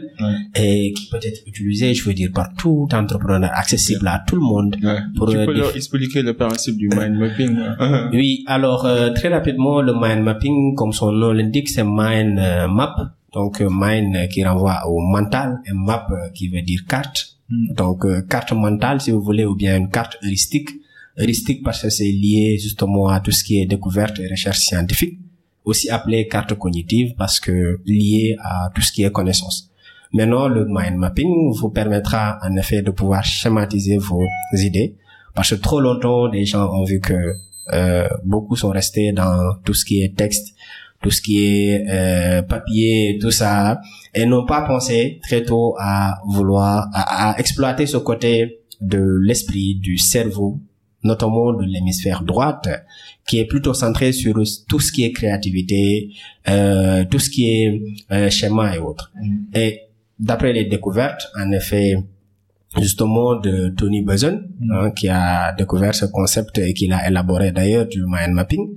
Speaker 2: et qui peut être utilisé, je veux dire, par tout entrepreneur, accessible à tout le monde. Pour,
Speaker 1: tu
Speaker 2: euh,
Speaker 1: peux
Speaker 2: déf-
Speaker 1: leur expliquer le principe du mind mapping. ouais.
Speaker 2: Oui, alors euh, très rapidement, le mind mapping, comme son nom l'indique, c'est mind euh, map. Donc euh, mind euh, qui renvoie au mental et map euh, qui veut dire carte.
Speaker 1: Mm.
Speaker 2: Donc euh, carte mentale, si vous voulez, ou bien une carte heuristique. Heuristique parce que c'est lié justement à tout ce qui est découverte et recherche scientifique. Aussi appelé carte cognitive parce que lié à tout ce qui est connaissance. Maintenant, le mind mapping vous permettra en effet de pouvoir schématiser vos idées parce que trop longtemps, des gens ont vu que euh, beaucoup sont restés dans tout ce qui est texte, tout ce qui est euh, papier, tout ça, et n'ont pas pensé très tôt à vouloir, à, à exploiter ce côté de l'esprit, du cerveau, notamment de l'hémisphère droite, qui est plutôt centré sur tout ce qui est créativité, euh, tout ce qui est euh, schéma et autres.
Speaker 1: Mm.
Speaker 2: Et d'après les découvertes, en effet, justement de Tony Buzan,
Speaker 1: Mm.
Speaker 2: hein, qui a découvert ce concept et qui l'a élaboré d'ailleurs du mind mapping.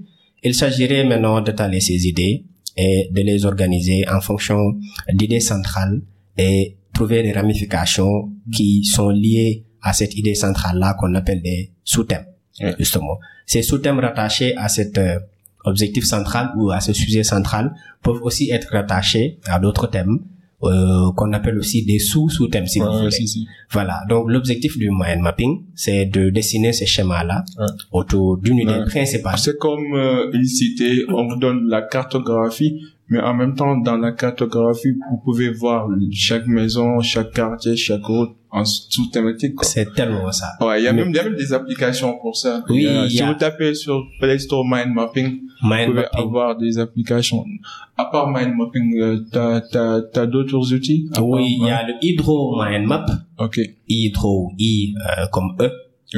Speaker 2: Il s'agirait maintenant d'étaler ces idées et de les organiser en fonction d'idées centrales et trouver des ramifications qui sont liées à cette idée centrale-là qu'on appelle des sous-thèmes,
Speaker 1: Ouais.
Speaker 2: justement. Ces sous-thèmes rattachés à cet euh, objectif central ou à ce sujet central peuvent aussi être rattachés à d'autres thèmes euh, qu'on appelle aussi des sous-sous-thèmes, si
Speaker 1: Ouais,
Speaker 2: vous voulez.
Speaker 1: si, si.
Speaker 2: Voilà. Donc, l'objectif du mind mapping, c'est de dessiner ces schémas-là
Speaker 1: Ouais.
Speaker 2: autour d'une idée
Speaker 1: Ouais.
Speaker 2: principale.
Speaker 1: C'est comme euh, une cité, on vous donne la cartographie, mais en même temps, dans la cartographie, vous pouvez voir chaque maison, chaque quartier, chaque route en sous-thématique.
Speaker 2: C'est tellement ça.
Speaker 1: Ouais, il y a même, des applications pour ça.
Speaker 2: Oui,
Speaker 1: y si
Speaker 2: a-
Speaker 1: vous tapez sur Play Store Mind Mapping, vous pouvez
Speaker 2: mapping.
Speaker 1: avoir des applications. À part Mind Mapping, euh, t'as, t'as, t'as d'autres outils?
Speaker 2: Oui, il y a le Hydro Mind Map.
Speaker 1: Ok.
Speaker 2: Hydro, I euh, comme E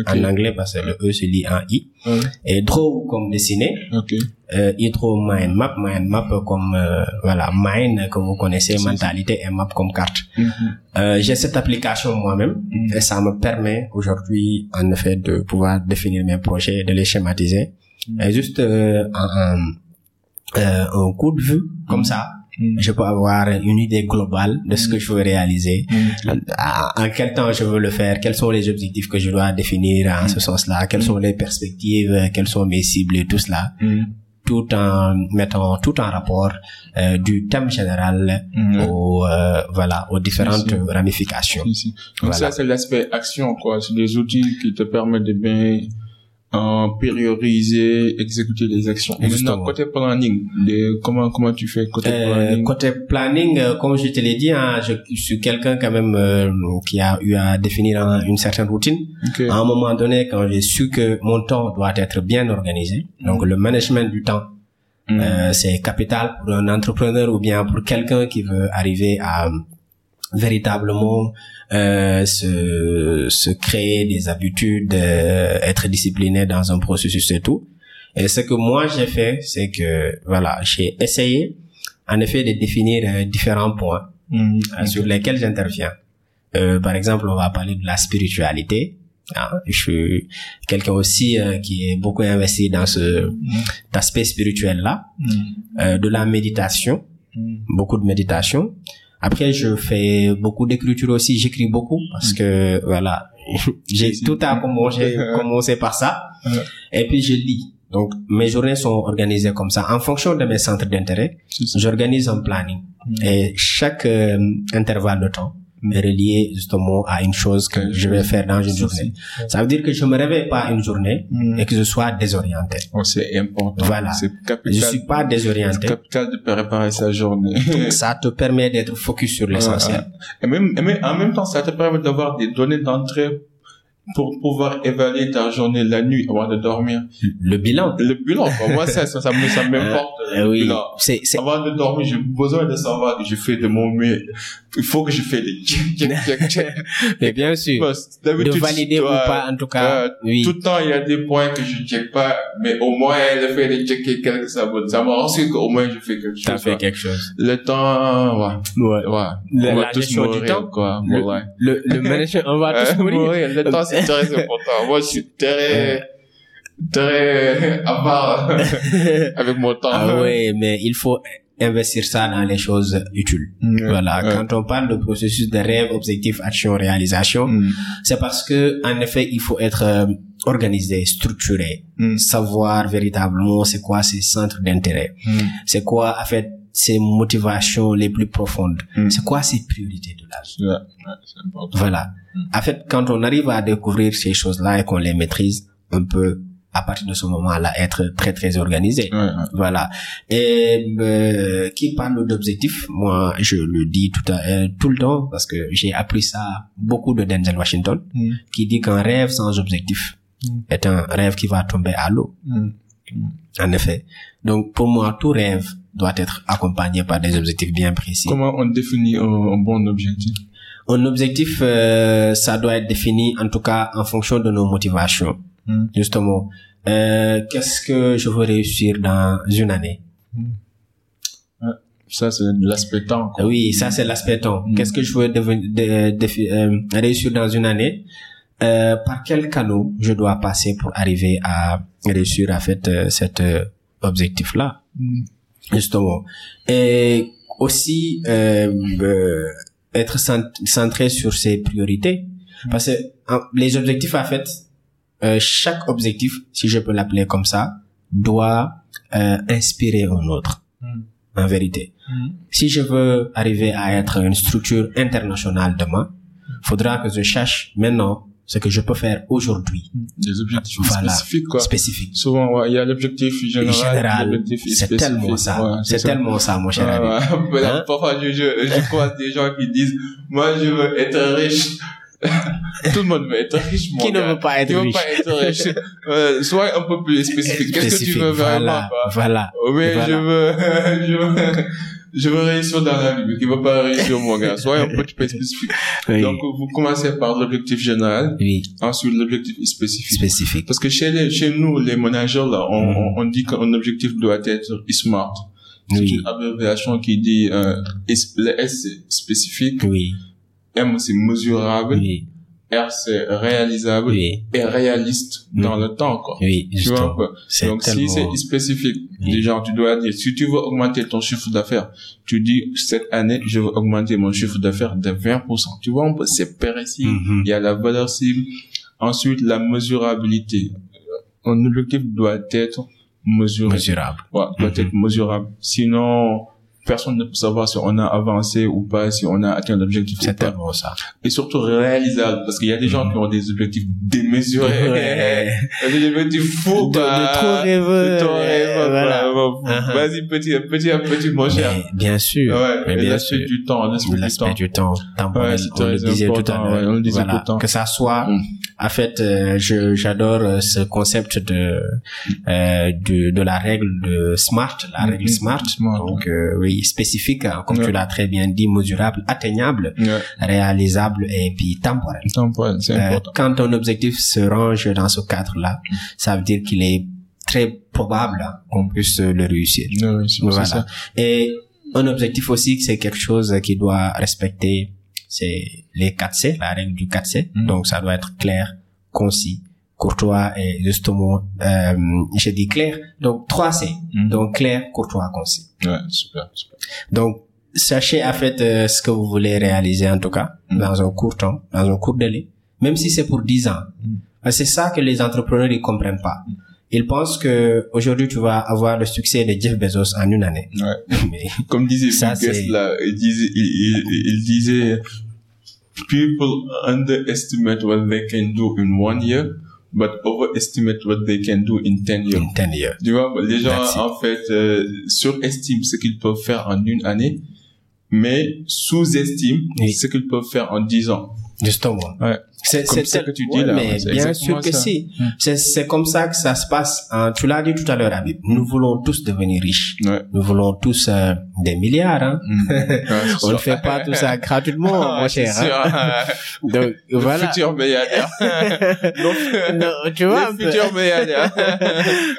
Speaker 2: En anglais parce que le E se lit en I.
Speaker 1: Ouais.
Speaker 2: Et Draw comme dessiné.
Speaker 1: Ok.
Speaker 2: Euh, Hydro Mind Map. Mind Map comme, euh, voilà, Mind que vous connaissez, mentalité et Map comme carte.
Speaker 1: Mhm.
Speaker 2: Euh, j'ai cette application moi-même
Speaker 1: Mhm.
Speaker 2: et ça me permet aujourd'hui en effet de pouvoir définir mes projets, de les schématiser
Speaker 1: Mhm.
Speaker 2: et juste euh, en, en- euh, un coup de vue comme ça,
Speaker 1: Mhm.
Speaker 2: je peux avoir une idée globale de ce que je veux réaliser,
Speaker 1: Mhm.
Speaker 2: en, quel temps je veux le faire, quels sont les objectifs que je dois définir en ce sens-là, quelles sont les perspectives, euh, quelles sont mes cibles? Et tout cela, tout en mettant tout en rapport euh, du thème général
Speaker 1: Mhm.
Speaker 2: aux euh, voilà aux différentes ramifications.
Speaker 1: Donc
Speaker 2: Voilà.
Speaker 1: ça, c'est l'aspect action, quoi. C'est des outils qui te permettent de bien euh, prioriser, exécuter les actions. Maintenant, côté planning, de, comment, comment tu fais côté
Speaker 2: Euh,
Speaker 1: planning?
Speaker 2: côté planning, euh, comme je te l'ai dit, hein, je, je suis quelqu'un quand même euh, qui a eu à définir un- une certaine routine. À un moment donné, quand j'ai su que mon temps doit être bien organisé, donc le management du temps, euh, c'est capital pour un entrepreneur ou bien pour quelqu'un qui veut arriver à véritablement euh, se, se créer des habitudes, euh, être discipliné dans un processus et tout. Et ce que moi j'ai fait, c'est que voilà, j'ai essayé en effet de définir euh, différents points
Speaker 1: Mm.
Speaker 2: euh, sur lesquels j'interviens. Euh, par exemple, on va parler de la spiritualité. hein. Je suis quelqu'un aussi euh, qui est beaucoup investi dans ce cet aspect spirituel là,
Speaker 1: Mm.
Speaker 2: euh, de la méditation,
Speaker 1: Mm.
Speaker 2: beaucoup de méditation. Après, je fais beaucoup d'écriture aussi. J'écris beaucoup parce que voilà, j'ai tout à commencé par ça. Et puis je lis. Donc mes journées sont organisées comme ça en fonction de mes centres d'intérêt. J'organise un planning
Speaker 1: Mm.
Speaker 2: et chaque euh, intervalle de temps est relié justement à une chose que je vais faire dans une journée. Ça veut dire que je me réveille pas une journée
Speaker 1: Mm.
Speaker 2: et que je sois désorienté.
Speaker 1: Oh, c'est important.
Speaker 2: Voilà.
Speaker 1: C'est
Speaker 2: Je
Speaker 1: capital.
Speaker 2: suis pas
Speaker 1: C'est
Speaker 2: désorienté.
Speaker 1: capital de préparer sa journée.
Speaker 2: Ça te permet d'être focus sur l'essentiel.
Speaker 1: Ouais, ouais. Et même, et même- en même temps, ça te permet d'avoir des données d'entrée pour pouvoir évaluer ta journée la nuit avant de dormir.
Speaker 2: Le bilan.
Speaker 1: Le bilan, quoi. Moi, ça, ça, ça me- ça m'importe.
Speaker 2: Euh,
Speaker 1: le
Speaker 2: oui,
Speaker 1: bilan.
Speaker 2: c'est c'est
Speaker 1: Avant de dormir, j'ai besoin de savoir que je fais de mon mieux. Il faut que je fais des check, check, check,
Speaker 2: mais bien sûr
Speaker 1: que
Speaker 2: de valider ou
Speaker 1: ouais,
Speaker 2: pas en tout cas.
Speaker 1: euh,
Speaker 2: oui.
Speaker 1: Tout le temps, il y a des points que je check pas, mais au moins, le fait de checker quelques sabots, ça m'a rassuré qu'au moins je fais quelque chose.
Speaker 2: T'as fait
Speaker 1: quoi.
Speaker 2: quelque chose.
Speaker 1: Le temps, ouais.
Speaker 2: Ouais.
Speaker 1: Ouais.
Speaker 2: La-
Speaker 1: on va
Speaker 2: la
Speaker 1: tous
Speaker 2: gestion du
Speaker 1: mourir,
Speaker 2: temps.
Speaker 1: quoi.
Speaker 2: Le,
Speaker 1: Ouais.
Speaker 2: le, le management, on va tous
Speaker 1: Euh,
Speaker 2: mourir.
Speaker 1: mourir. Le temps, c'est très important. Moi, je suis très, très avare avec mon temps.
Speaker 2: Ah ouais, mais il faut investir ça dans les choses utiles.
Speaker 1: Mm.
Speaker 2: Voilà, quand on parle de processus de rêve, objectif, action, réalisation,
Speaker 1: Mm.
Speaker 2: c'est parce que en effet, il faut être euh, organisé, structuré,
Speaker 1: Mm.
Speaker 2: savoir véritablement c'est quoi ses centres d'intérêt, c'est quoi en fait ses motivations les plus profondes,
Speaker 1: Mm.
Speaker 2: c'est quoi ses priorités de la vie?
Speaker 1: Ouais, ouais, c'est important.
Speaker 2: Voilà. En fait, quand on arrive à découvrir ces choses-là et qu'on les maîtrise, on peut à partir de ce moment-là être très très organisé.
Speaker 1: Ouais.
Speaker 2: Voilà. Et euh, qui parle d'objectifs, moi je le dis tout, à, euh, tout le temps parce que j'ai appris ça beaucoup de Denzel Washington,
Speaker 1: Mm.
Speaker 2: qui dit qu'un rêve sans objectif est un rêve qui va tomber à l'eau. En effet. Donc pour moi, tout rêve doit être accompagné par des objectifs bien précis.
Speaker 1: Comment on définit un, bon objectif?
Speaker 2: Un objectif, euh, ça doit être défini en tout cas en fonction de nos motivations.
Speaker 1: Mm.
Speaker 2: Justement, euh, qu'est-ce que je veux réussir dans une année?
Speaker 1: Ça, c'est l'aspect temps, quoi.
Speaker 2: Oui, ça c'est l'aspect temps.
Speaker 1: Mm.
Speaker 2: Qu'est-ce que je veux de- euh, réussir dans une année? Euh, Par quel canot je dois passer pour arriver à réussir à fait euh, cet euh, objectif-là? Justement. Et aussi euh, euh, être cent- centré sur ses priorités. Parce que les objectifs, en fait, euh, chaque objectif, si je peux l'appeler comme ça, doit euh, inspirer un autre,
Speaker 1: Mm.
Speaker 2: en vérité.
Speaker 1: Mm.
Speaker 2: Si je veux arriver à être une structure internationale demain, faudra que je cherche maintenant ce que je peux faire aujourd'hui,
Speaker 1: Des objectifs
Speaker 2: Voilà.
Speaker 1: spécifiques, quoi. Souvent, ouais, il y a l'objectif général,
Speaker 2: Général, c'est tellement ça.
Speaker 1: Ouais,
Speaker 2: c'est tellement ça, mon cher ami.
Speaker 1: ouais.
Speaker 2: Hein?
Speaker 1: Parfois, je, je, je croise des gens qui disent, moi, je veux être riche. Tout le monde veut être riche, mon
Speaker 2: Qui ne veut pas être
Speaker 1: Qui veut
Speaker 2: riche?
Speaker 1: pas être riche? Euh, sois un peu plus spécifique. Qu'est-ce que tu veux vraiment,
Speaker 2: voilà,
Speaker 1: quoi?
Speaker 2: voilà.
Speaker 1: Oui,
Speaker 2: Voilà.
Speaker 1: je veux, je veux, je veux réussir dans la vie, mais qui veut pas réussir, mon gars. Sois un peu plus spécifique.
Speaker 2: Oui,
Speaker 1: Donc, vous commencez par l'objectif général,
Speaker 2: oui,
Speaker 1: ensuite l'objectif spécifique.
Speaker 2: spécifique.
Speaker 1: Parce que chez les, chez nous, les managers, là, on,
Speaker 2: Mhm.
Speaker 1: on, on dit qu'un objectif doit être SMART. C'est
Speaker 2: Oui,
Speaker 1: une abréviation qui dit, euh, S- le S c'est spécifique,
Speaker 2: oui,
Speaker 1: M c'est mesurable,
Speaker 2: oui,
Speaker 1: c'est réalisable
Speaker 2: oui,
Speaker 1: et réaliste dans le temps, quoi.
Speaker 2: oui,
Speaker 1: Tu vois Donc, si c'est spécifique,
Speaker 2: Oui.
Speaker 1: déjà, tu dois dire, si tu veux augmenter ton chiffre d'affaires, tu dis, cette année, je veux augmenter mon chiffre d'affaires de 20%. Tu vois un peu? C'est précis.
Speaker 2: Mhm.
Speaker 1: Il y a la valeur cible. Ensuite, la mesurabilité. Un objectif doit être
Speaker 2: mesurable.
Speaker 1: Ouais, doit
Speaker 2: Mhm.
Speaker 1: être mesurable. Sinon, personne ne peut savoir si on a avancé ou pas, si on a atteint l'objectif ou
Speaker 2: C'est tellement ça.
Speaker 1: Et surtout réalisable, parce qu'il y a des gens
Speaker 2: Mhm.
Speaker 1: qui ont des objectifs démesurés.
Speaker 2: Ouais.
Speaker 1: des objectifs fous,
Speaker 2: De,
Speaker 1: quoi.
Speaker 2: de trop rêveux.
Speaker 1: De trop rêveux,
Speaker 2: voilà.
Speaker 1: quoi.
Speaker 2: Uh-huh.
Speaker 1: Vas-y, petit, à petit à petit, mon cher.
Speaker 2: Bien sûr.
Speaker 1: Ouais,
Speaker 2: mais bien
Speaker 1: l'aspect
Speaker 2: sûr.
Speaker 1: du temps, l'aspect du
Speaker 2: L'aspect
Speaker 1: temps.
Speaker 2: du temps
Speaker 1: Ouais, c'est
Speaker 2: on le disait tout à l'heure.
Speaker 1: ouais, on le disait
Speaker 2: Voilà.
Speaker 1: tout le temps.
Speaker 2: Que ça soit,
Speaker 1: Mm.
Speaker 2: En fait, euh, je j'adore euh, ce concept de euh, de de la règle de SMART, la
Speaker 1: Mhm.
Speaker 2: règle SMART. Donc euh, oui, spécifique, hein, comme tu l'as très bien dit, mesurable, atteignable, réalisable et puis temporel.
Speaker 1: temporel, c'est important.
Speaker 2: quand un objectif se range dans ce cadre-là, ça veut dire qu'il est très probable qu'on puisse le réussir.
Speaker 1: Oui,
Speaker 2: Voilà.
Speaker 1: ça.
Speaker 2: Et un objectif aussi, c'est quelque chose qui doit respecter, c'est les 4 C, la règle du 4 C.
Speaker 1: Mm.
Speaker 2: Donc, ça doit être clair, concis, courtois et justement, euh, je dis clair. Donc, 3 C.
Speaker 1: Mm.
Speaker 2: Donc, clair, courtois, concis.
Speaker 1: Ouais, super, super.
Speaker 2: Donc, sachez en fait euh, ce que vous voulez réaliser en tout cas,
Speaker 1: Mm.
Speaker 2: dans un court temps, dans un court délai, même si c'est pour 10 ans. Que C'est ça que les entrepreneurs ils comprennent pas. Ils pensent que aujourd'hui tu vas avoir le succès de Jeff Bezos en une année.
Speaker 1: Ouais.
Speaker 2: Mais
Speaker 1: Comme disait
Speaker 2: Ça,
Speaker 1: Bill Gates,
Speaker 2: c'est-
Speaker 1: là, il disait, il, il, il disait, people underestimate what they can do in one year, but overestimate what they can do in 10 years.
Speaker 2: in 10 years.
Speaker 1: Tu vois, les gens, en fait, euh, surestiment ce qu'ils peuvent faire en une année, mais sous-estiment
Speaker 2: Oui.
Speaker 1: ce qu'ils peuvent faire en 10 ans.
Speaker 2: Justement.
Speaker 1: Ouais.
Speaker 2: C'est
Speaker 1: ça que tu dis,
Speaker 2: ouais,
Speaker 1: là,
Speaker 2: mais bien sûr que
Speaker 1: ça.
Speaker 2: si.
Speaker 1: Mm.
Speaker 2: C'est comme ça que ça se passe. hein. Tu l'as dit tout à l'heure, Habib. Nous voulons tous devenir riches.
Speaker 1: Ouais.
Speaker 2: Nous voulons tous euh, des milliards. Hein.
Speaker 1: Mm. Ouais, c'est
Speaker 2: On ne fait pas tout ça gratuitement,
Speaker 1: Ah,
Speaker 2: mon cher.
Speaker 1: sûr.
Speaker 2: hein. Donc
Speaker 1: Le
Speaker 2: voilà.
Speaker 1: futur milliardaire.
Speaker 2: Non, tu vois,
Speaker 1: le futur milliardaire.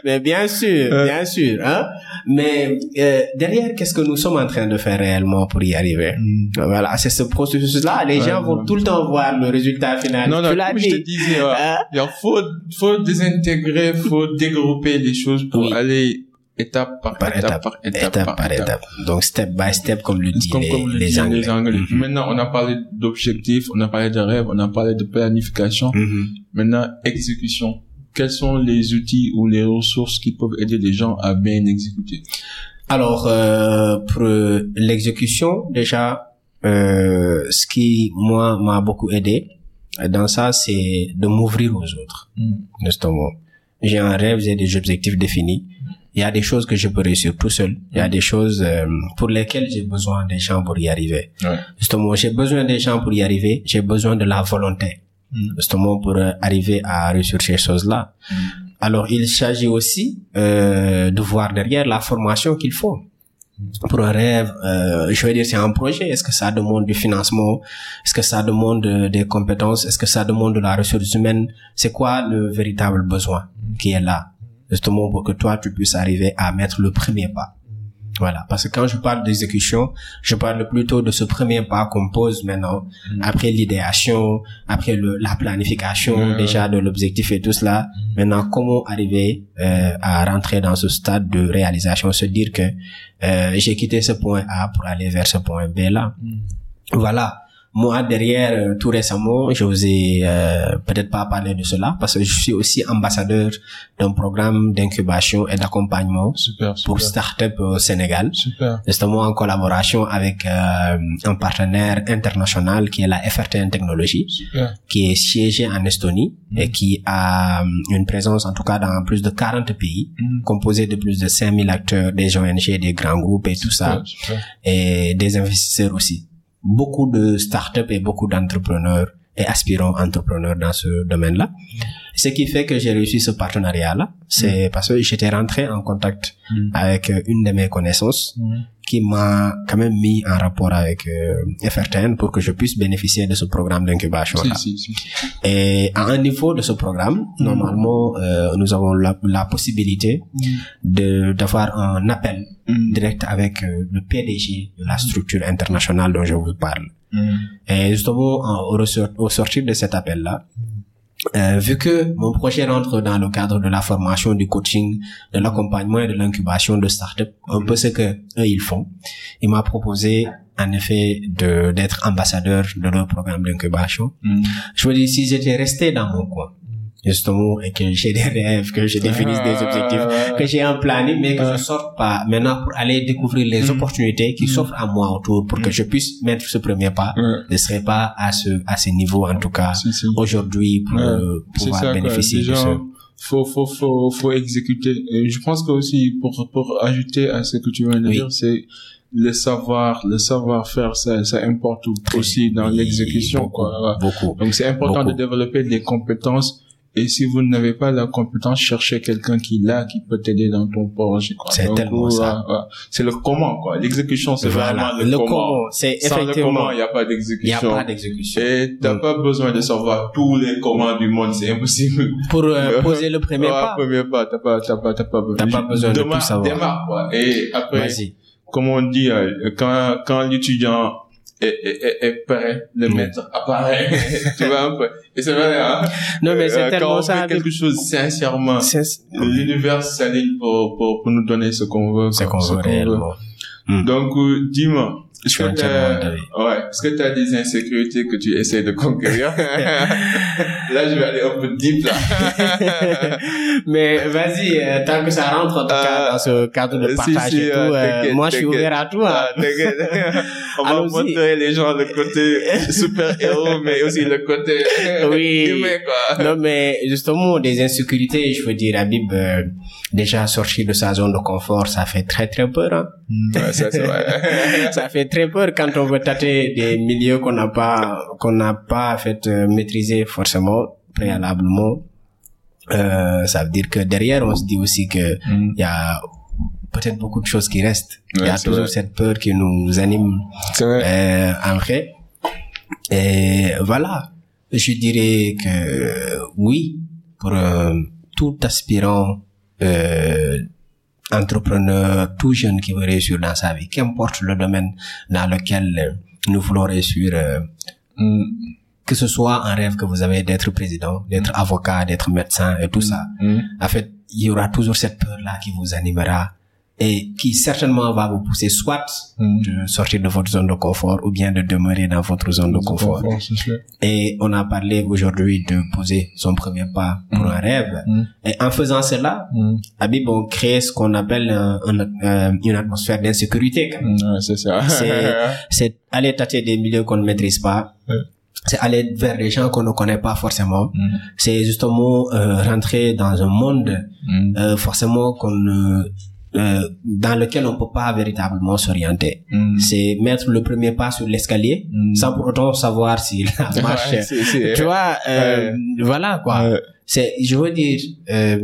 Speaker 2: mais bien sûr, bien sûr. Hein? Mais euh, derrière, qu'est-ce que nous sommes en train de faire réellement pour y arriver?
Speaker 1: Mm.
Speaker 2: Voilà, c'est ce processus-là. Les gens vont tout le temps voir le résultat
Speaker 1: Non, non, comme je te disais, ouais.
Speaker 2: Hein?
Speaker 1: Il faut, faut désintégrer, faut dégrouper les choses pour
Speaker 2: Oui.
Speaker 1: aller étape par,
Speaker 2: Par
Speaker 1: étape,
Speaker 2: étape,
Speaker 1: par étape,
Speaker 2: étape par étape. Donc step by step, comme le disent les,
Speaker 1: comme le
Speaker 2: les
Speaker 1: disent
Speaker 2: Anglais.
Speaker 1: les Anglais.
Speaker 2: Mhm.
Speaker 1: Maintenant, on a parlé d'objectifs, on a parlé de rêves, on a parlé de planification.
Speaker 2: Mhm.
Speaker 1: Maintenant, exécution. Quels sont les outils ou les ressources qui peuvent aider les gens à bien exécuter?
Speaker 2: Alors, euh, pour euh, l'exécution, déjà, euh, ce qui, moi, m'a beaucoup aidé dans ça, c'est de m'ouvrir aux autres, justement. J'ai un rêve, j'ai des objectifs définis. Il y a des choses que je peux réussir tout seul. Il y a des choses euh, pour lesquelles j'ai besoin des gens pour y arriver.
Speaker 1: Ouais.
Speaker 2: Justement, j'ai besoin des gens pour y arriver. J'ai besoin de la volonté,
Speaker 1: Mm.
Speaker 2: justement, pour euh, arriver à réussir ces choses-là. Alors, il s'agit aussi euh, de voir derrière la formation qu'il faut pour un rêve, euh, je veux dire, c'est un projet. Est-ce que ça demande du financement? Est-ce que ça demande euh, des compétences? Est-ce que ça demande de la ressource humaine? C'est quoi le véritable besoin qui est là? Justement pour que toi, tu puisses arriver à mettre le premier pas. Voilà, parce que quand je parle d'exécution, je parle plutôt de ce premier pas qu'on pose maintenant, après l'idéation, après le, la planification
Speaker 1: Ouais.
Speaker 2: déjà de l'objectif et tout cela. Maintenant, comment arriver euh, à rentrer dans ce stade de réalisation, se dire que euh, j'ai quitté ce point A pour aller vers ce point B là. Voilà. Moi, derrière, euh, tout récemment, je vous ai euh, peut-être pas parlé de cela parce que je suis aussi ambassadeur d'un programme d'incubation et d'accompagnement pour start-up au Sénégal
Speaker 1: Super.
Speaker 2: justement en collaboration avec euh, un partenaire international qui est la FRTN Technologies,
Speaker 1: Super.
Speaker 2: qui est siégé en Estonie et qui a euh, une présence en tout cas dans plus de 40 pays,
Speaker 1: Mm.
Speaker 2: composé de plus de 5000 acteurs, des ONG, des grands groupes et tout ça,
Speaker 1: Super.
Speaker 2: et des investisseurs aussi. Beaucoup de startups et beaucoup d'entrepreneurs et aspirants entrepreneurs dans ce domaine-là. Ce qui fait que j'ai réussi ce partenariat-là, c'est parce que j'étais rentré en contact
Speaker 1: Mm.
Speaker 2: avec une de mes connaissances
Speaker 1: Mm.
Speaker 2: Qui m'a quand même mis en rapport avec euh, FRTN pour que je puisse bénéficier de ce programme d'incubation là.
Speaker 1: Si, si, si.
Speaker 2: Et à un niveau de ce programme, normalement, euh, nous avons la, la possibilité de d'avoir un appel
Speaker 1: Mm.
Speaker 2: direct avec euh, le PDG de la structure internationale dont je vous parle.
Speaker 1: Mm.
Speaker 2: Et justement, en- au, sortir de cet appel-là, euh, vu que mon projet rentre dans le cadre de la formation, du coaching, de l'accompagnement et de l'incubation de start-up, un peu ce que eux ils font, il m'a proposé en effet de d'être ambassadeur de leur programme d'incubation.
Speaker 1: Mm.
Speaker 2: Je me dis si j'étais resté dans mon coin, justement, et que j'ai des rêves, que je définisse des objectifs, que j'ai un planning, mais que je sorte pas maintenant pour aller découvrir les opportunités qui s'offrent à moi autour pour que je puisse mettre ce premier pas. Ne serai pas à ce, à ce niveau, en tout cas,
Speaker 1: Si, si.
Speaker 2: aujourd'hui, pour euh, pouvoir
Speaker 1: ça,
Speaker 2: bénéficier de ce.
Speaker 1: faut, faut, faut, faut exécuter. Et je pense que aussi, pour, pour ajouter à ce que tu viens de
Speaker 2: Oui.
Speaker 1: dire, c'est le savoir, le savoir-faire, ça, ça importe aussi dans
Speaker 2: Oui,
Speaker 1: l'exécution, quoi.
Speaker 2: Beaucoup.
Speaker 1: Donc, c'est important
Speaker 2: Beaucoup.
Speaker 1: de développer des compétences Et si vous n'avez pas la compétence, cherchez quelqu'un qui l'a, qui peut t'aider dans ton projet.
Speaker 2: C'est tellement ça.
Speaker 1: C'est le comment, quoi. L'exécution, c'est vraiment le,
Speaker 2: le
Speaker 1: comment.
Speaker 2: C'est
Speaker 1: Sans
Speaker 2: effectivement.
Speaker 1: le comment, il n'y a pas d'exécution.
Speaker 2: Il n'y a pas d'exécution.
Speaker 1: Et t'as
Speaker 2: Mm.
Speaker 1: pas besoin de savoir tous les commandes du monde, c'est impossible.
Speaker 2: Pour euh, poser le premier
Speaker 1: Ouais,
Speaker 2: pas.
Speaker 1: premier pas, t'as pas, t'as pas, t'as pas,
Speaker 2: pas besoin de
Speaker 1: Démarre-
Speaker 2: tout savoir.
Speaker 1: Démarre, quoi. Et après, comme on dit, euh, quand, quand l'étudiant est, est, le
Speaker 2: Mm.
Speaker 1: maître apparaît. tu vois un peu. Et c'est vrai, hein.
Speaker 2: Non, mais c'est
Speaker 1: Euh,
Speaker 2: tellement
Speaker 1: quand on
Speaker 2: ça.
Speaker 1: fait quelque chose sincèrement, l'univers s'aligne pour, pour, pour nous donner ce qu'on veut. quoi,
Speaker 2: qu'on
Speaker 1: ce
Speaker 2: veut réellement.
Speaker 1: Donc, euh, dis-moi, est-ce
Speaker 2: suis
Speaker 1: que ouais, est-ce que t'as des insécurités que tu essaies de conquérir? là, je vais aller un peu deep, là.
Speaker 2: Mais vas-y, euh, tant que ça rentre en tout cas
Speaker 1: Euh,
Speaker 2: dans ce cadre de partage
Speaker 1: si,
Speaker 2: et tout,
Speaker 1: euh,
Speaker 2: euh, moi je suis ouvert à tout. hein.
Speaker 1: Ah. On va montrer les gens le côté super-héros, mais aussi le côté
Speaker 2: Oui.
Speaker 1: humain, quoi.
Speaker 2: Non, mais justement, des insécurités, je veux dire, Habib, euh, déjà sorti de sa zone de confort, ça fait très très peur. Hein.
Speaker 1: Ouais, ça, c'est vrai.
Speaker 2: ça fait très peur quand on veut tâter des milieux qu'on n'a pas qu'on n'a pas fait euh, maîtriser forcément préalablement. Euh, ça veut dire que derrière, on se dit aussi que
Speaker 1: Mm.
Speaker 2: il y a peut-être beaucoup de choses qui restent. Il y a toujours
Speaker 1: vrai.
Speaker 2: cette peur qui nous anime euh, en vrai. Et voilà, je dirais que oui, pour euh, tout aspirant euh, entrepreneur, tout jeune qui veut réussir dans sa vie, qu'importe le domaine dans lequel nous voulons réussir, euh,
Speaker 1: Mm.
Speaker 2: que ce soit un rêve que vous avez d'être président, d'être avocat, d'être médecin et tout ça,
Speaker 1: Mm.
Speaker 2: en fait, il y aura toujours cette peur-là qui vous animera et qui certainement va vous pousser soit
Speaker 1: Mm.
Speaker 2: de sortir de votre zone de confort ou bien de demeurer dans votre zone de confort. Et on a parlé aujourd'hui de poser son premier pas pour un rêve.
Speaker 1: Mm.
Speaker 2: Et en faisant cela,
Speaker 1: Mm.
Speaker 2: Habib, on crée ce qu'on appelle un- un- euh, une atmosphère d'insécurité.
Speaker 1: Mm, c'est ça.
Speaker 2: C'est- aller tâter des milieux qu'on ne maîtrise pas. C'est aller vers des gens qu'on ne connaît pas forcément.
Speaker 1: Mm.
Speaker 2: C'est justement euh, rentrer dans un monde
Speaker 1: Mm.
Speaker 2: euh, forcément qu'on ne- euh, dans lequel on peut pas véritablement s'orienter.
Speaker 1: Mm.
Speaker 2: C'est mettre le premier pas sur l'escalier
Speaker 1: Mm.
Speaker 2: sans pour autant savoir si la marche.
Speaker 1: Ouais,
Speaker 2: tu vois, euh, voilà quoi. C'est, je veux dire, euh,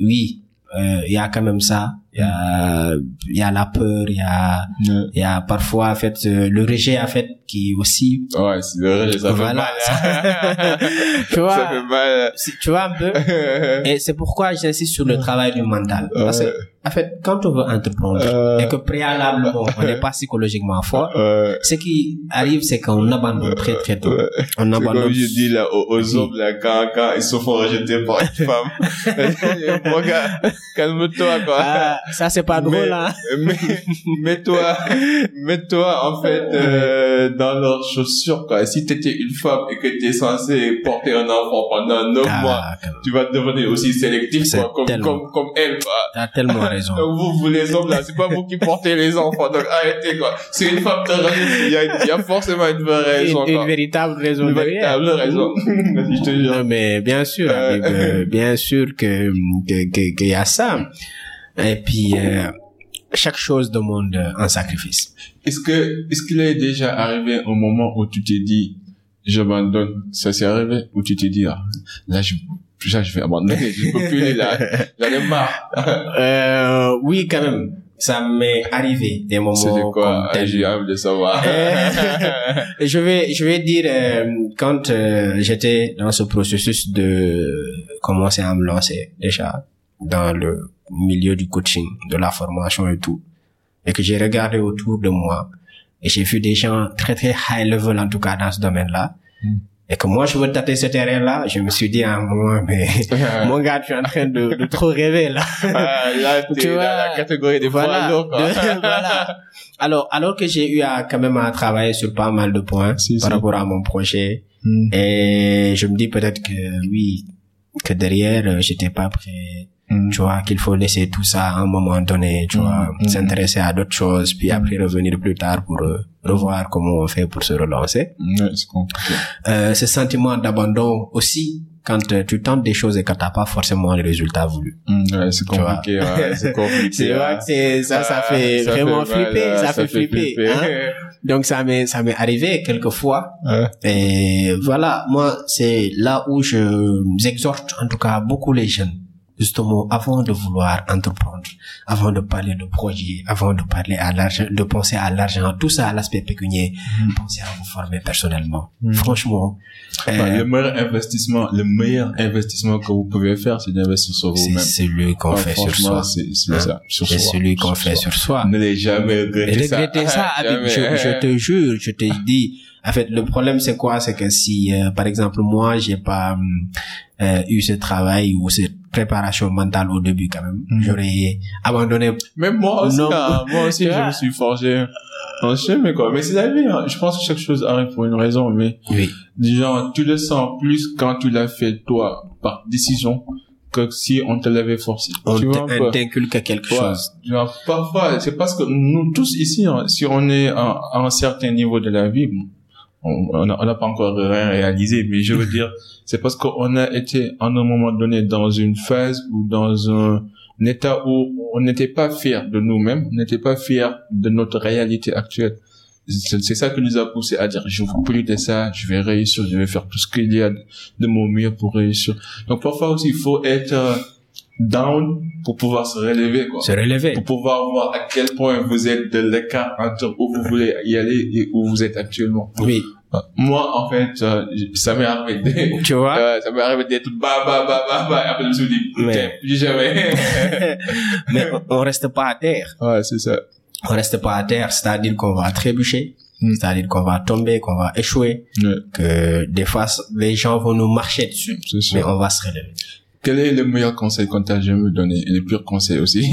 Speaker 2: oui, euh, il y a quand même ça. Il y a, il y a la peur, il y a, il y a parfois en fait le rejet en fait qui aussi.
Speaker 1: Ouais, c'est vrai, ça fait mal. hein.
Speaker 2: tu vois,
Speaker 1: ça fait mal.
Speaker 2: si- tu vois un peu. Et c'est pourquoi j'insiste sur le travail du mental. Parce que, en fait, quand on veut entreprendre
Speaker 1: Euh.
Speaker 2: et que préalablement on n'est pas psychologiquement fort,
Speaker 1: Euh,
Speaker 2: ce qui arrive, c'est qu'on abandonne très très tôt. On abandonne.
Speaker 1: comme je dis là aux, hommes là quand quand ils se font rejeter par une femme. Gars, calme-toi quoi.
Speaker 2: Ah, ça c'est pas drôle,
Speaker 1: Mais-
Speaker 2: hein.
Speaker 1: Mais mets-toi, mets-toi en fait euh, dans leurs chaussures quoi. Si t'étais une femme et que t'es censé porter un enfant pendant neuf mois,
Speaker 2: Ah, quand même.
Speaker 1: tu vas devenir aussi sélectif quoi, comme
Speaker 2: tellement-
Speaker 1: comme comme elle quoi.
Speaker 2: T'as tellement raison.
Speaker 1: Donc vous, vous les hommes là, c'est pas vous qui portez les enfants. Donc arrêtez quoi. C'est une femme rejette, il y a, il y a forcément une vraie raison
Speaker 2: Une, une véritable raison
Speaker 1: Une
Speaker 2: derrière.
Speaker 1: véritable raison. Vas-y, je te jure.
Speaker 2: Non, mais bien sûr,
Speaker 1: Euh.
Speaker 2: Habib, euh, bien sûr que que que- qu'il y a ça. Et puis euh, chaque chose demande un sacrifice.
Speaker 1: Est-ce que, est-ce qu'il est déjà arrivé un moment où tu t'es dit, j'abandonne, ça s'est arrivé, où tu t'es dit, ah, là, je, là, je vais abandonner, je peux plus, là, j'en ai marre.
Speaker 2: Euh, oui, quand même, ça m'est arrivé des moments
Speaker 1: C'était quoi? J'ai hâte de savoir.
Speaker 2: je vais je vais dire euh, quand euh, j'étais dans ce processus de commencer à me lancer déjà dans le milieu du coaching, de la formation et tout, et que j'ai regardé autour de moi et j'ai vu des gens très très high level en tout cas dans ce domaine-là.
Speaker 1: Mm.
Speaker 2: Et que moi je veux tâter ce terrain-là, je me suis dit à un moment mais mon gars tu es en train de, de trop rêver là.
Speaker 1: Ah, là,
Speaker 2: Tu
Speaker 1: dans
Speaker 2: vois,
Speaker 1: la catégorie des
Speaker 2: voilà,
Speaker 1: poids lourds, quoi.
Speaker 2: de- voilà. Alors, alors que j'ai eu à quand même à travailler sur pas mal de points
Speaker 1: Si,
Speaker 2: par
Speaker 1: si.
Speaker 2: rapport à mon projet,
Speaker 1: Mm.
Speaker 2: et je me dis peut-être que oui, que derrière euh, j'étais pas prêt,
Speaker 1: Mm.
Speaker 2: tu vois, qu'il faut laisser tout ça à un moment donné, tu
Speaker 1: Mm,
Speaker 2: vois,
Speaker 1: mm,
Speaker 2: s'intéresser à d'autres choses, puis après revenir plus tard pour euh, revoir comment on fait pour se relancer.
Speaker 1: Ouais, c'est compliqué.
Speaker 2: Euh, ce sentiment d'abandon aussi quand euh, tu tentes des choses et que t'as pas forcément les résultats voulus.
Speaker 1: Mm, ouais, c'est compliqué, ouais, c'est compliqué.
Speaker 2: c'est vrai que c'est, ça, ça fait vraiment flipper, ça, fait flipper. Hein. Donc ça m'est, ça m'est arrivé quelquefois. Et voilà, moi, c'est là où je exhorte en tout cas beaucoup les jeunes justement avant de vouloir entreprendre, avant de parler de projet, avant de parler à l'argent, de penser à l'argent, tout ça à l'aspect pécunier, mm. pensez à vous former personnellement. Mm. Franchement,
Speaker 1: euh, le meilleur investissement, le meilleur investissement que vous pouvez faire, c'est d'investir sur vous-même.
Speaker 2: C'est celui qu'on fait sur soi.
Speaker 1: C'est ça, sur
Speaker 2: C'est celui qu'on fait sur soi.
Speaker 1: Ne l'ai jamais regretté ça.
Speaker 2: Regretter ça, je, je, te jure, je te dis. En fait, le problème c'est quoi? C'est que si, euh, par exemple, moi, j'ai pas euh, eu ce travail ou cette préparation mentale au début quand même. Mm. J'aurais abandonné.
Speaker 1: Même moi aussi, hein. moi aussi, je me suis forgé un mais quoi. Mais c'est la vie, hein. Je pense que chaque chose arrive pour une raison, mais.
Speaker 2: Oui.
Speaker 1: Disons, tu le sens plus quand tu l'as fait toi, par décision, que si on te l'avait forcé.
Speaker 2: On t'inculque quelque chose.
Speaker 1: Genre, parfois, c'est parce que nous tous ici, hein, si on est à, un certain niveau de la vie, on n'a pas encore rien réalisé, mais je veux dire, c'est parce qu'on a été à un moment donné dans une phase ou dans un, état où on n'était pas fier de nous-mêmes, on n'était pas fier de notre réalité actuelle. C'est ça qui nous a poussé à dire, je veux plus de ça, je vais réussir, je vais faire tout ce qu'il y a de mon mieux pour réussir. Donc parfois aussi, il faut être euh, down pour pouvoir se relever, quoi.
Speaker 2: Se relever.
Speaker 1: Pour pouvoir voir à quel point vous êtes de l'écart entre où vous voulez y aller et où vous êtes actuellement.
Speaker 2: Oui.
Speaker 1: Moi, en fait, euh, ça m'est arrivé.
Speaker 2: Tu vois?
Speaker 1: Euh, ça m'est arrivé d'être bah, bah, bah, bah, bah, après je me suis dit, mais, plus jamais.
Speaker 2: mais on, reste pas à terre.
Speaker 1: Ouais, c'est ça.
Speaker 2: On reste pas à terre, c'est-à-dire qu'on va trébucher. Hmm. C'est-à-dire qu'on va tomber, qu'on va échouer, que des fois les gens vont nous marcher dessus, mais on va se relever.
Speaker 1: Quel est le meilleur conseil qu'on t'a jamais donné et le pire conseil aussi?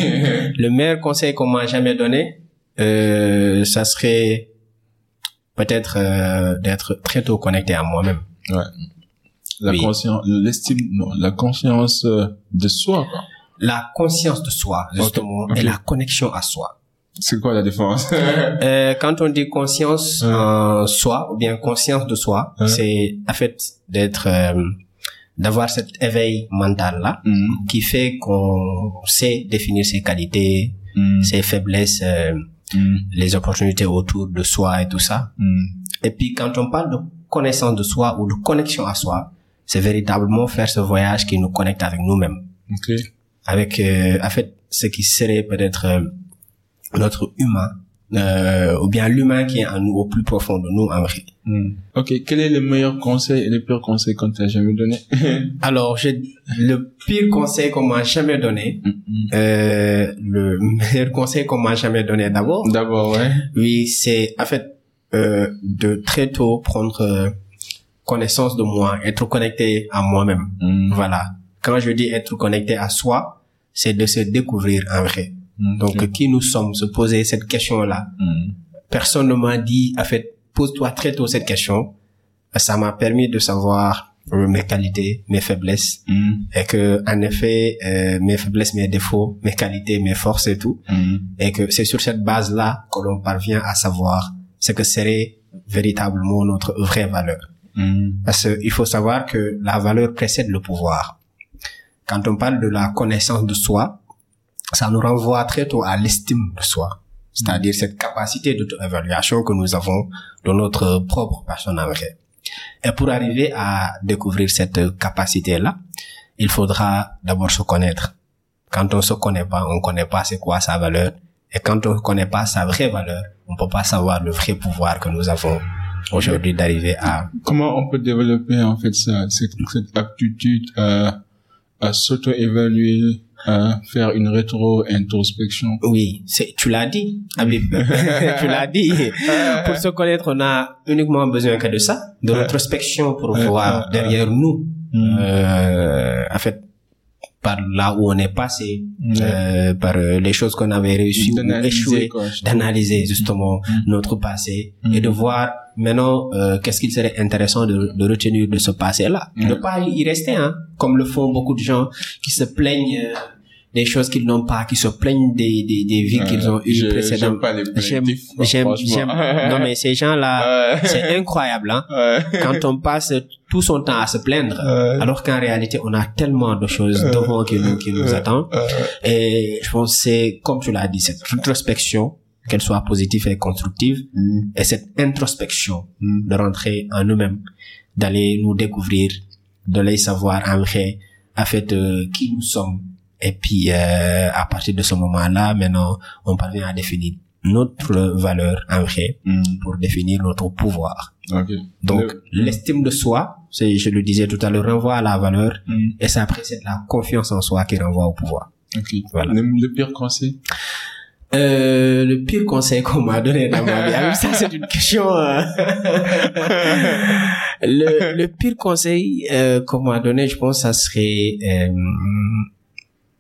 Speaker 2: Le meilleur conseil qu'on m'a jamais donné, euh, ça serait peut-être euh, d'être très tôt connecté à moi-même.
Speaker 1: Ouais. La conscience, l'estime, non, la conscience euh, de soi. Quoi.
Speaker 2: La conscience de soi, justement, et la connexion à soi.
Speaker 1: C'est quoi la différence?
Speaker 2: Euh, Quand on dit conscience en soi ou bien conscience de soi, c'est en fait d'être euh, d'avoir cet éveil mental là mm. qui fait qu'on sait définir ses qualités, mm. ses faiblesses, euh, Mm. les opportunités autour de soi et tout ça. Et puis quand on parle de connaissance de soi ou de connexion à soi, c'est véritablement faire ce voyage qui nous connecte avec nous-mêmes.
Speaker 1: Okay.
Speaker 2: Avec, euh, en fait, ce qui serait peut-être euh, notre humain, euh, ou bien l'humain qui est en nous, au plus profond de nous en vrai.
Speaker 1: Hmm. Ok, quel est le meilleur conseil et le pire conseil qu'on t'a jamais donné?
Speaker 2: Alors, j'ai le pire conseil qu'on m'a jamais donné. Hmm, hmm. Euh, le meilleur conseil qu'on m'a jamais donné d'abord.
Speaker 1: D'abord, ouais.
Speaker 2: Oui, c'est en fait euh, de très tôt prendre euh, connaissance de moi, être connecté à moi-même. Voilà. Quand je dis être connecté à soi, c'est de se découvrir en vrai. Donc, qui nous sommes, se poser cette question-là. Mm. Personne ne m'a dit, en fait, pose-toi très tôt cette question. Ça m'a permis de savoir euh, mes qualités, mes faiblesses, mm. et que en effet, euh, mes faiblesses, mes défauts, mes qualités, mes forces et tout, et que c'est sur cette base-là que l'on parvient à savoir ce que serait véritablement notre vraie valeur. Parce qu'il faut savoir que la valeur précède le pouvoir. Quand on parle de la connaissance de soi, ça nous renvoie très tôt à l'estime de soi, c'est-à-dire cette capacité d'auto-évaluation que nous avons de notre propre personnalité. Et pour arriver à découvrir cette capacité-là, il faudra d'abord se connaître. Quand on se connaît pas, on connaît pas c'est quoi sa valeur. Et quand on connaît pas sa vraie valeur, on peut pas savoir le vrai pouvoir que nous avons aujourd'hui d'arriver à...
Speaker 1: Comment on peut développer en fait ça, cette, cette aptitude à, à s'auto-évaluer faire une rétro-introspection.
Speaker 2: Oui, c'est, tu l'as dit, Habib. tu l'as dit. pour se connaître, on a uniquement besoin que de ça, de l'introspection pour voir derrière nous, mm. euh, en fait, par là où on est passé, euh, par euh, les choses qu'on avait réussi ou échoué, d'analyser justement mm. notre passé mm. et de voir maintenant euh, qu'est-ce qu'il serait intéressant de, de retenir de ce passé-là. Ne pas y rester, hein, comme le font beaucoup de gens qui se plaignent des choses qu'ils n'ont pas, qui se plaignent des, des, des vies qu'ils ont eues précédemment.
Speaker 1: J'aime pas les plaintifs,
Speaker 2: j'aime, j'aime. Non, mais ces gens-là, c'est incroyable, hein. Quand on passe tout son temps à se plaindre, alors qu'en réalité, on a tellement de choses devant qui nous, qui nous attendent. Et je pense que c'est, comme tu l'as dit, cette introspection, qu'elle soit positive et constructive,
Speaker 1: Mm.
Speaker 2: et cette introspection
Speaker 1: Mm.
Speaker 2: de rentrer en nous-mêmes, d'aller nous découvrir, de les savoir en vrai, en fait, euh, qui nous sommes. Et puis, euh, à partir de ce moment-là, maintenant, on parvient à définir notre valeur en vrai
Speaker 1: Mm.
Speaker 2: pour définir notre pouvoir.
Speaker 1: Ok.
Speaker 2: Donc,
Speaker 1: Le-
Speaker 2: l'estime de soi, c'est, je le disais tout à l'heure, renvoie à la valeur,
Speaker 1: Mm.
Speaker 2: et après, c'est la confiance en soi qui renvoie au pouvoir.
Speaker 1: Ok.
Speaker 2: Voilà.
Speaker 1: Le, le pire conseil?
Speaker 2: Euh, le pire conseil qu'on m'a donné dans ma vie, ah ça c'est une question. le, le pire conseil euh, qu'on m'a donné, je pense, ça serait euh,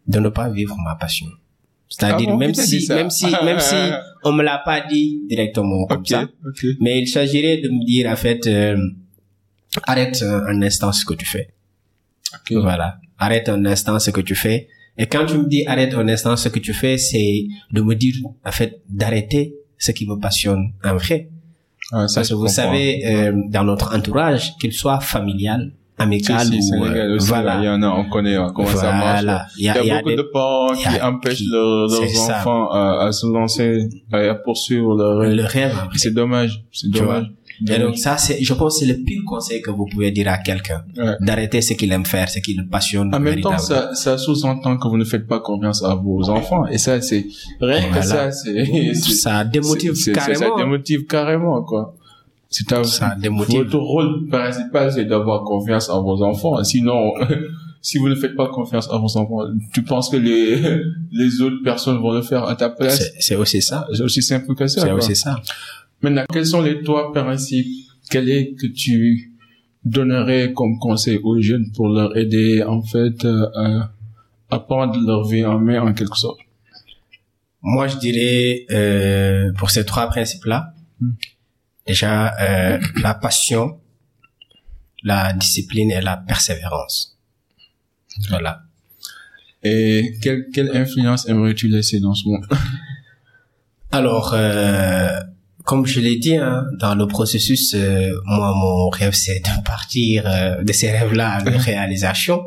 Speaker 2: de ne pas vivre ma passion. C'est-à-dire
Speaker 1: Ah bon,
Speaker 2: même si, même si, même si on me l'a pas dit directement comme ça, mais il s'agirait de me dire en fait, euh, arrête un un instant ce que tu fais. Voilà. Arrête un instant ce que tu fais. Et quand tu me dis arrête un instant ce que tu fais, c'est de me dire, en fait, d'arrêter ce qui me passionne en vrai.
Speaker 1: Ah, ça,
Speaker 2: Parce que vous
Speaker 1: comprends.
Speaker 2: savez, euh, dans notre entourage, qu'il soit familial, amical
Speaker 1: Si, si,
Speaker 2: ou,
Speaker 1: Sénégal
Speaker 2: euh,
Speaker 1: aussi, il y
Speaker 2: voilà.
Speaker 1: en a, on connaît hein, comment ça marche.
Speaker 2: Voilà. Il y
Speaker 1: Il
Speaker 2: a,
Speaker 1: y a,
Speaker 2: il y a
Speaker 1: beaucoup
Speaker 2: des-
Speaker 1: de parents qui empêchent
Speaker 2: qui-
Speaker 1: leurs, enfants à, à se lancer, à poursuivre leur rêve.
Speaker 2: le.
Speaker 1: C'est dommage. C'est dommage.
Speaker 2: Et donc ça, c'est, je pense, que c'est le pire conseil que vous pouvez dire à quelqu'un.
Speaker 1: Ouais.
Speaker 2: D'arrêter ce qu'il aime faire, ce qui le passionne.
Speaker 1: En même temps, ça, ça sous-entend que vous ne faites pas confiance à vos enfants. Et ça, c'est, rien que
Speaker 2: Voilà.
Speaker 1: ça, c'est,
Speaker 2: ça démotive carrément.
Speaker 1: Ça démotive carrément, quoi. C'est un,
Speaker 2: Ça démotive.
Speaker 1: votre rôle principal, c'est d'avoir confiance en vos enfants. Sinon, si vous ne faites pas confiance en vos enfants, tu penses que les, les autres personnes vont le faire à ta place?
Speaker 2: C'est, aussi ça.
Speaker 1: C'est aussi simple que ça.
Speaker 2: C'est aussi ça.
Speaker 1: Maintenant, quels sont les trois principes? Quel est que tu donnerais comme conseil aux jeunes pour leur aider, en fait, euh, à, à prendre leur vie en main, en quelque sorte?
Speaker 2: Moi, je dirais, euh, pour ces trois principes-là,
Speaker 1: Hmm.
Speaker 2: Déjà, euh, la passion, la discipline et la persévérance. Voilà.
Speaker 1: Et quelle, quelle influence aimerais-tu laisser dans ce monde?
Speaker 2: Alors, euh, comme je l'ai dit, hein, dans le processus, euh, moi, mon rêve, c'est de partir euh, de ces rêves-là à leur réalisation.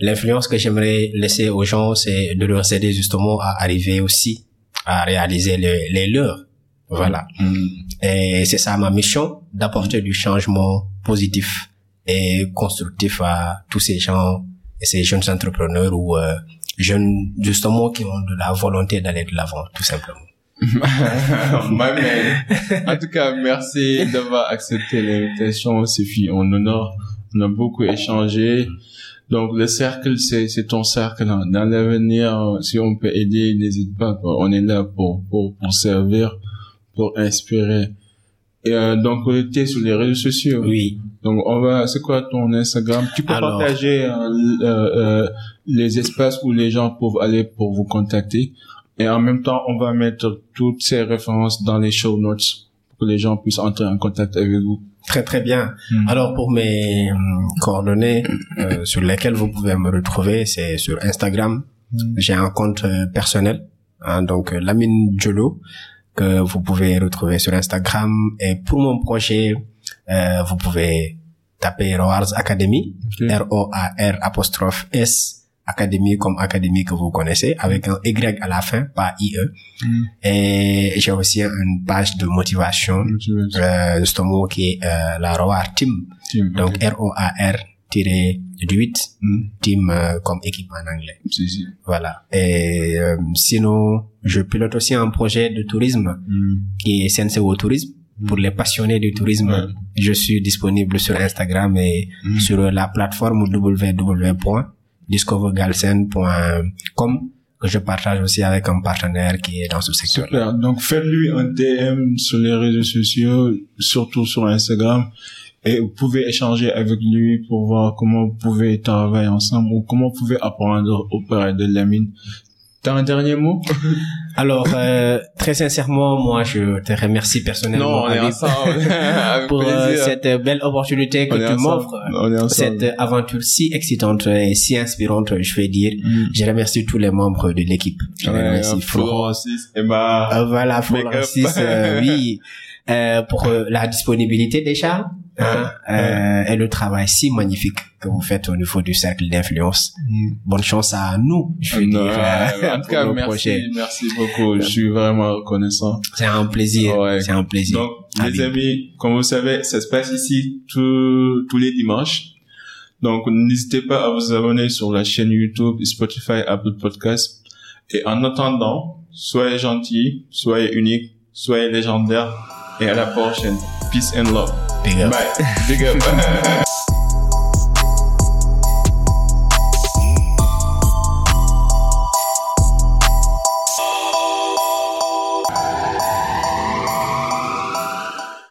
Speaker 2: L'influence que j'aimerais laisser aux gens, c'est de leur aider justement à arriver aussi à réaliser les, les leurs. Voilà. Et c'est ça ma mission, d'apporter du changement positif et constructif à tous ces gens et ces jeunes entrepreneurs ou euh, jeunes justement qui ont de la volonté d'aller de l'avant, tout simplement.
Speaker 1: En tout cas, merci d'avoir accepté l'invitation. C'est fut un honneur. On a beaucoup échangé. Donc, le cercle, c'est, c'est ton cercle. Dans l'avenir, si on peut aider, n'hésite pas. quoi. On est là pour, pour, pour servir, pour inspirer. Et euh, donc, tu es sur les réseaux sociaux.
Speaker 2: Oui.
Speaker 1: Donc, on va, c'est quoi ton Instagram? Tu peux
Speaker 2: Alors.
Speaker 1: partager euh, euh, les espaces où les gens peuvent aller pour vous contacter. Et en même temps, on va mettre toutes ces références dans les show notes pour que les gens puissent entrer en contact avec vous.
Speaker 2: Très très bien.
Speaker 1: Mm.
Speaker 2: Alors pour mes hum, coordonnées euh, sur lesquelles vous pouvez me retrouver, c'est sur Instagram. J'ai un compte euh, personnel, hein, donc euh, Lamine Jolo, que vous pouvez retrouver sur Instagram. Et pour mon projet, euh, vous pouvez taper Roars Academy,
Speaker 1: Ok.
Speaker 2: R-O-A-R apostrophe S Académie comme académie que vous connaissez, avec un Y à la fin, pas I-E.
Speaker 1: Mm.
Speaker 2: Et j'ai aussi une page de motivation
Speaker 1: veux-
Speaker 2: euh, justement qui est euh, la Roar Team. Donc R-O-A-R tiré du 8,
Speaker 1: Mm.
Speaker 2: team euh, comme équipe en anglais.
Speaker 1: Si, si.
Speaker 2: Voilà. Et euh, sinon, je pilote aussi un projet de tourisme
Speaker 1: Mm.
Speaker 2: qui est SNCO Tourisme. Pour les passionnés du tourisme, je suis disponible sur Instagram et sur la plateforme www.discovergalsen.com que je partage aussi avec un partenaire qui est dans ce secteur.
Speaker 1: Super. Donc, faites-lui un DM sur les réseaux sociaux, surtout sur Instagram. Et vous pouvez échanger avec lui pour voir comment vous pouvez travailler ensemble ou comment vous pouvez apprendre auprès de Lamine. T'as un dernier mot?
Speaker 2: Alors, euh, très sincèrement, moi, je te remercie personnellement
Speaker 1: non, on
Speaker 2: pour euh, cette belle opportunité que tu m'offres, cette aventure si excitante et si inspirante, je vais dire. Mm. Je remercie tous les membres de l'équipe.
Speaker 1: Je remercie Francis, Emma,
Speaker 2: euh, voilà, Francis, oui, pour la disponibilité déjà. Hein, euh, et le travail si magnifique que vous faites au niveau du cercle d'influence. Mm. Bonne chance à nous, je veux dire.
Speaker 1: Euh, en tout cas, merci, merci beaucoup. Je suis vraiment reconnaissant.
Speaker 2: C'est un plaisir. C'est un plaisir.
Speaker 1: Donc, les amis, comme vous savez, ça se passe ici tous tous les dimanches. Donc, n'hésitez pas à vous abonner sur la chaîne YouTube, Spotify, Apple Podcasts. Et en attendant, soyez gentils, soyez uniques, soyez légendaires et à la prochaine. Peace and love.
Speaker 2: Big up.
Speaker 1: Bye. Big up.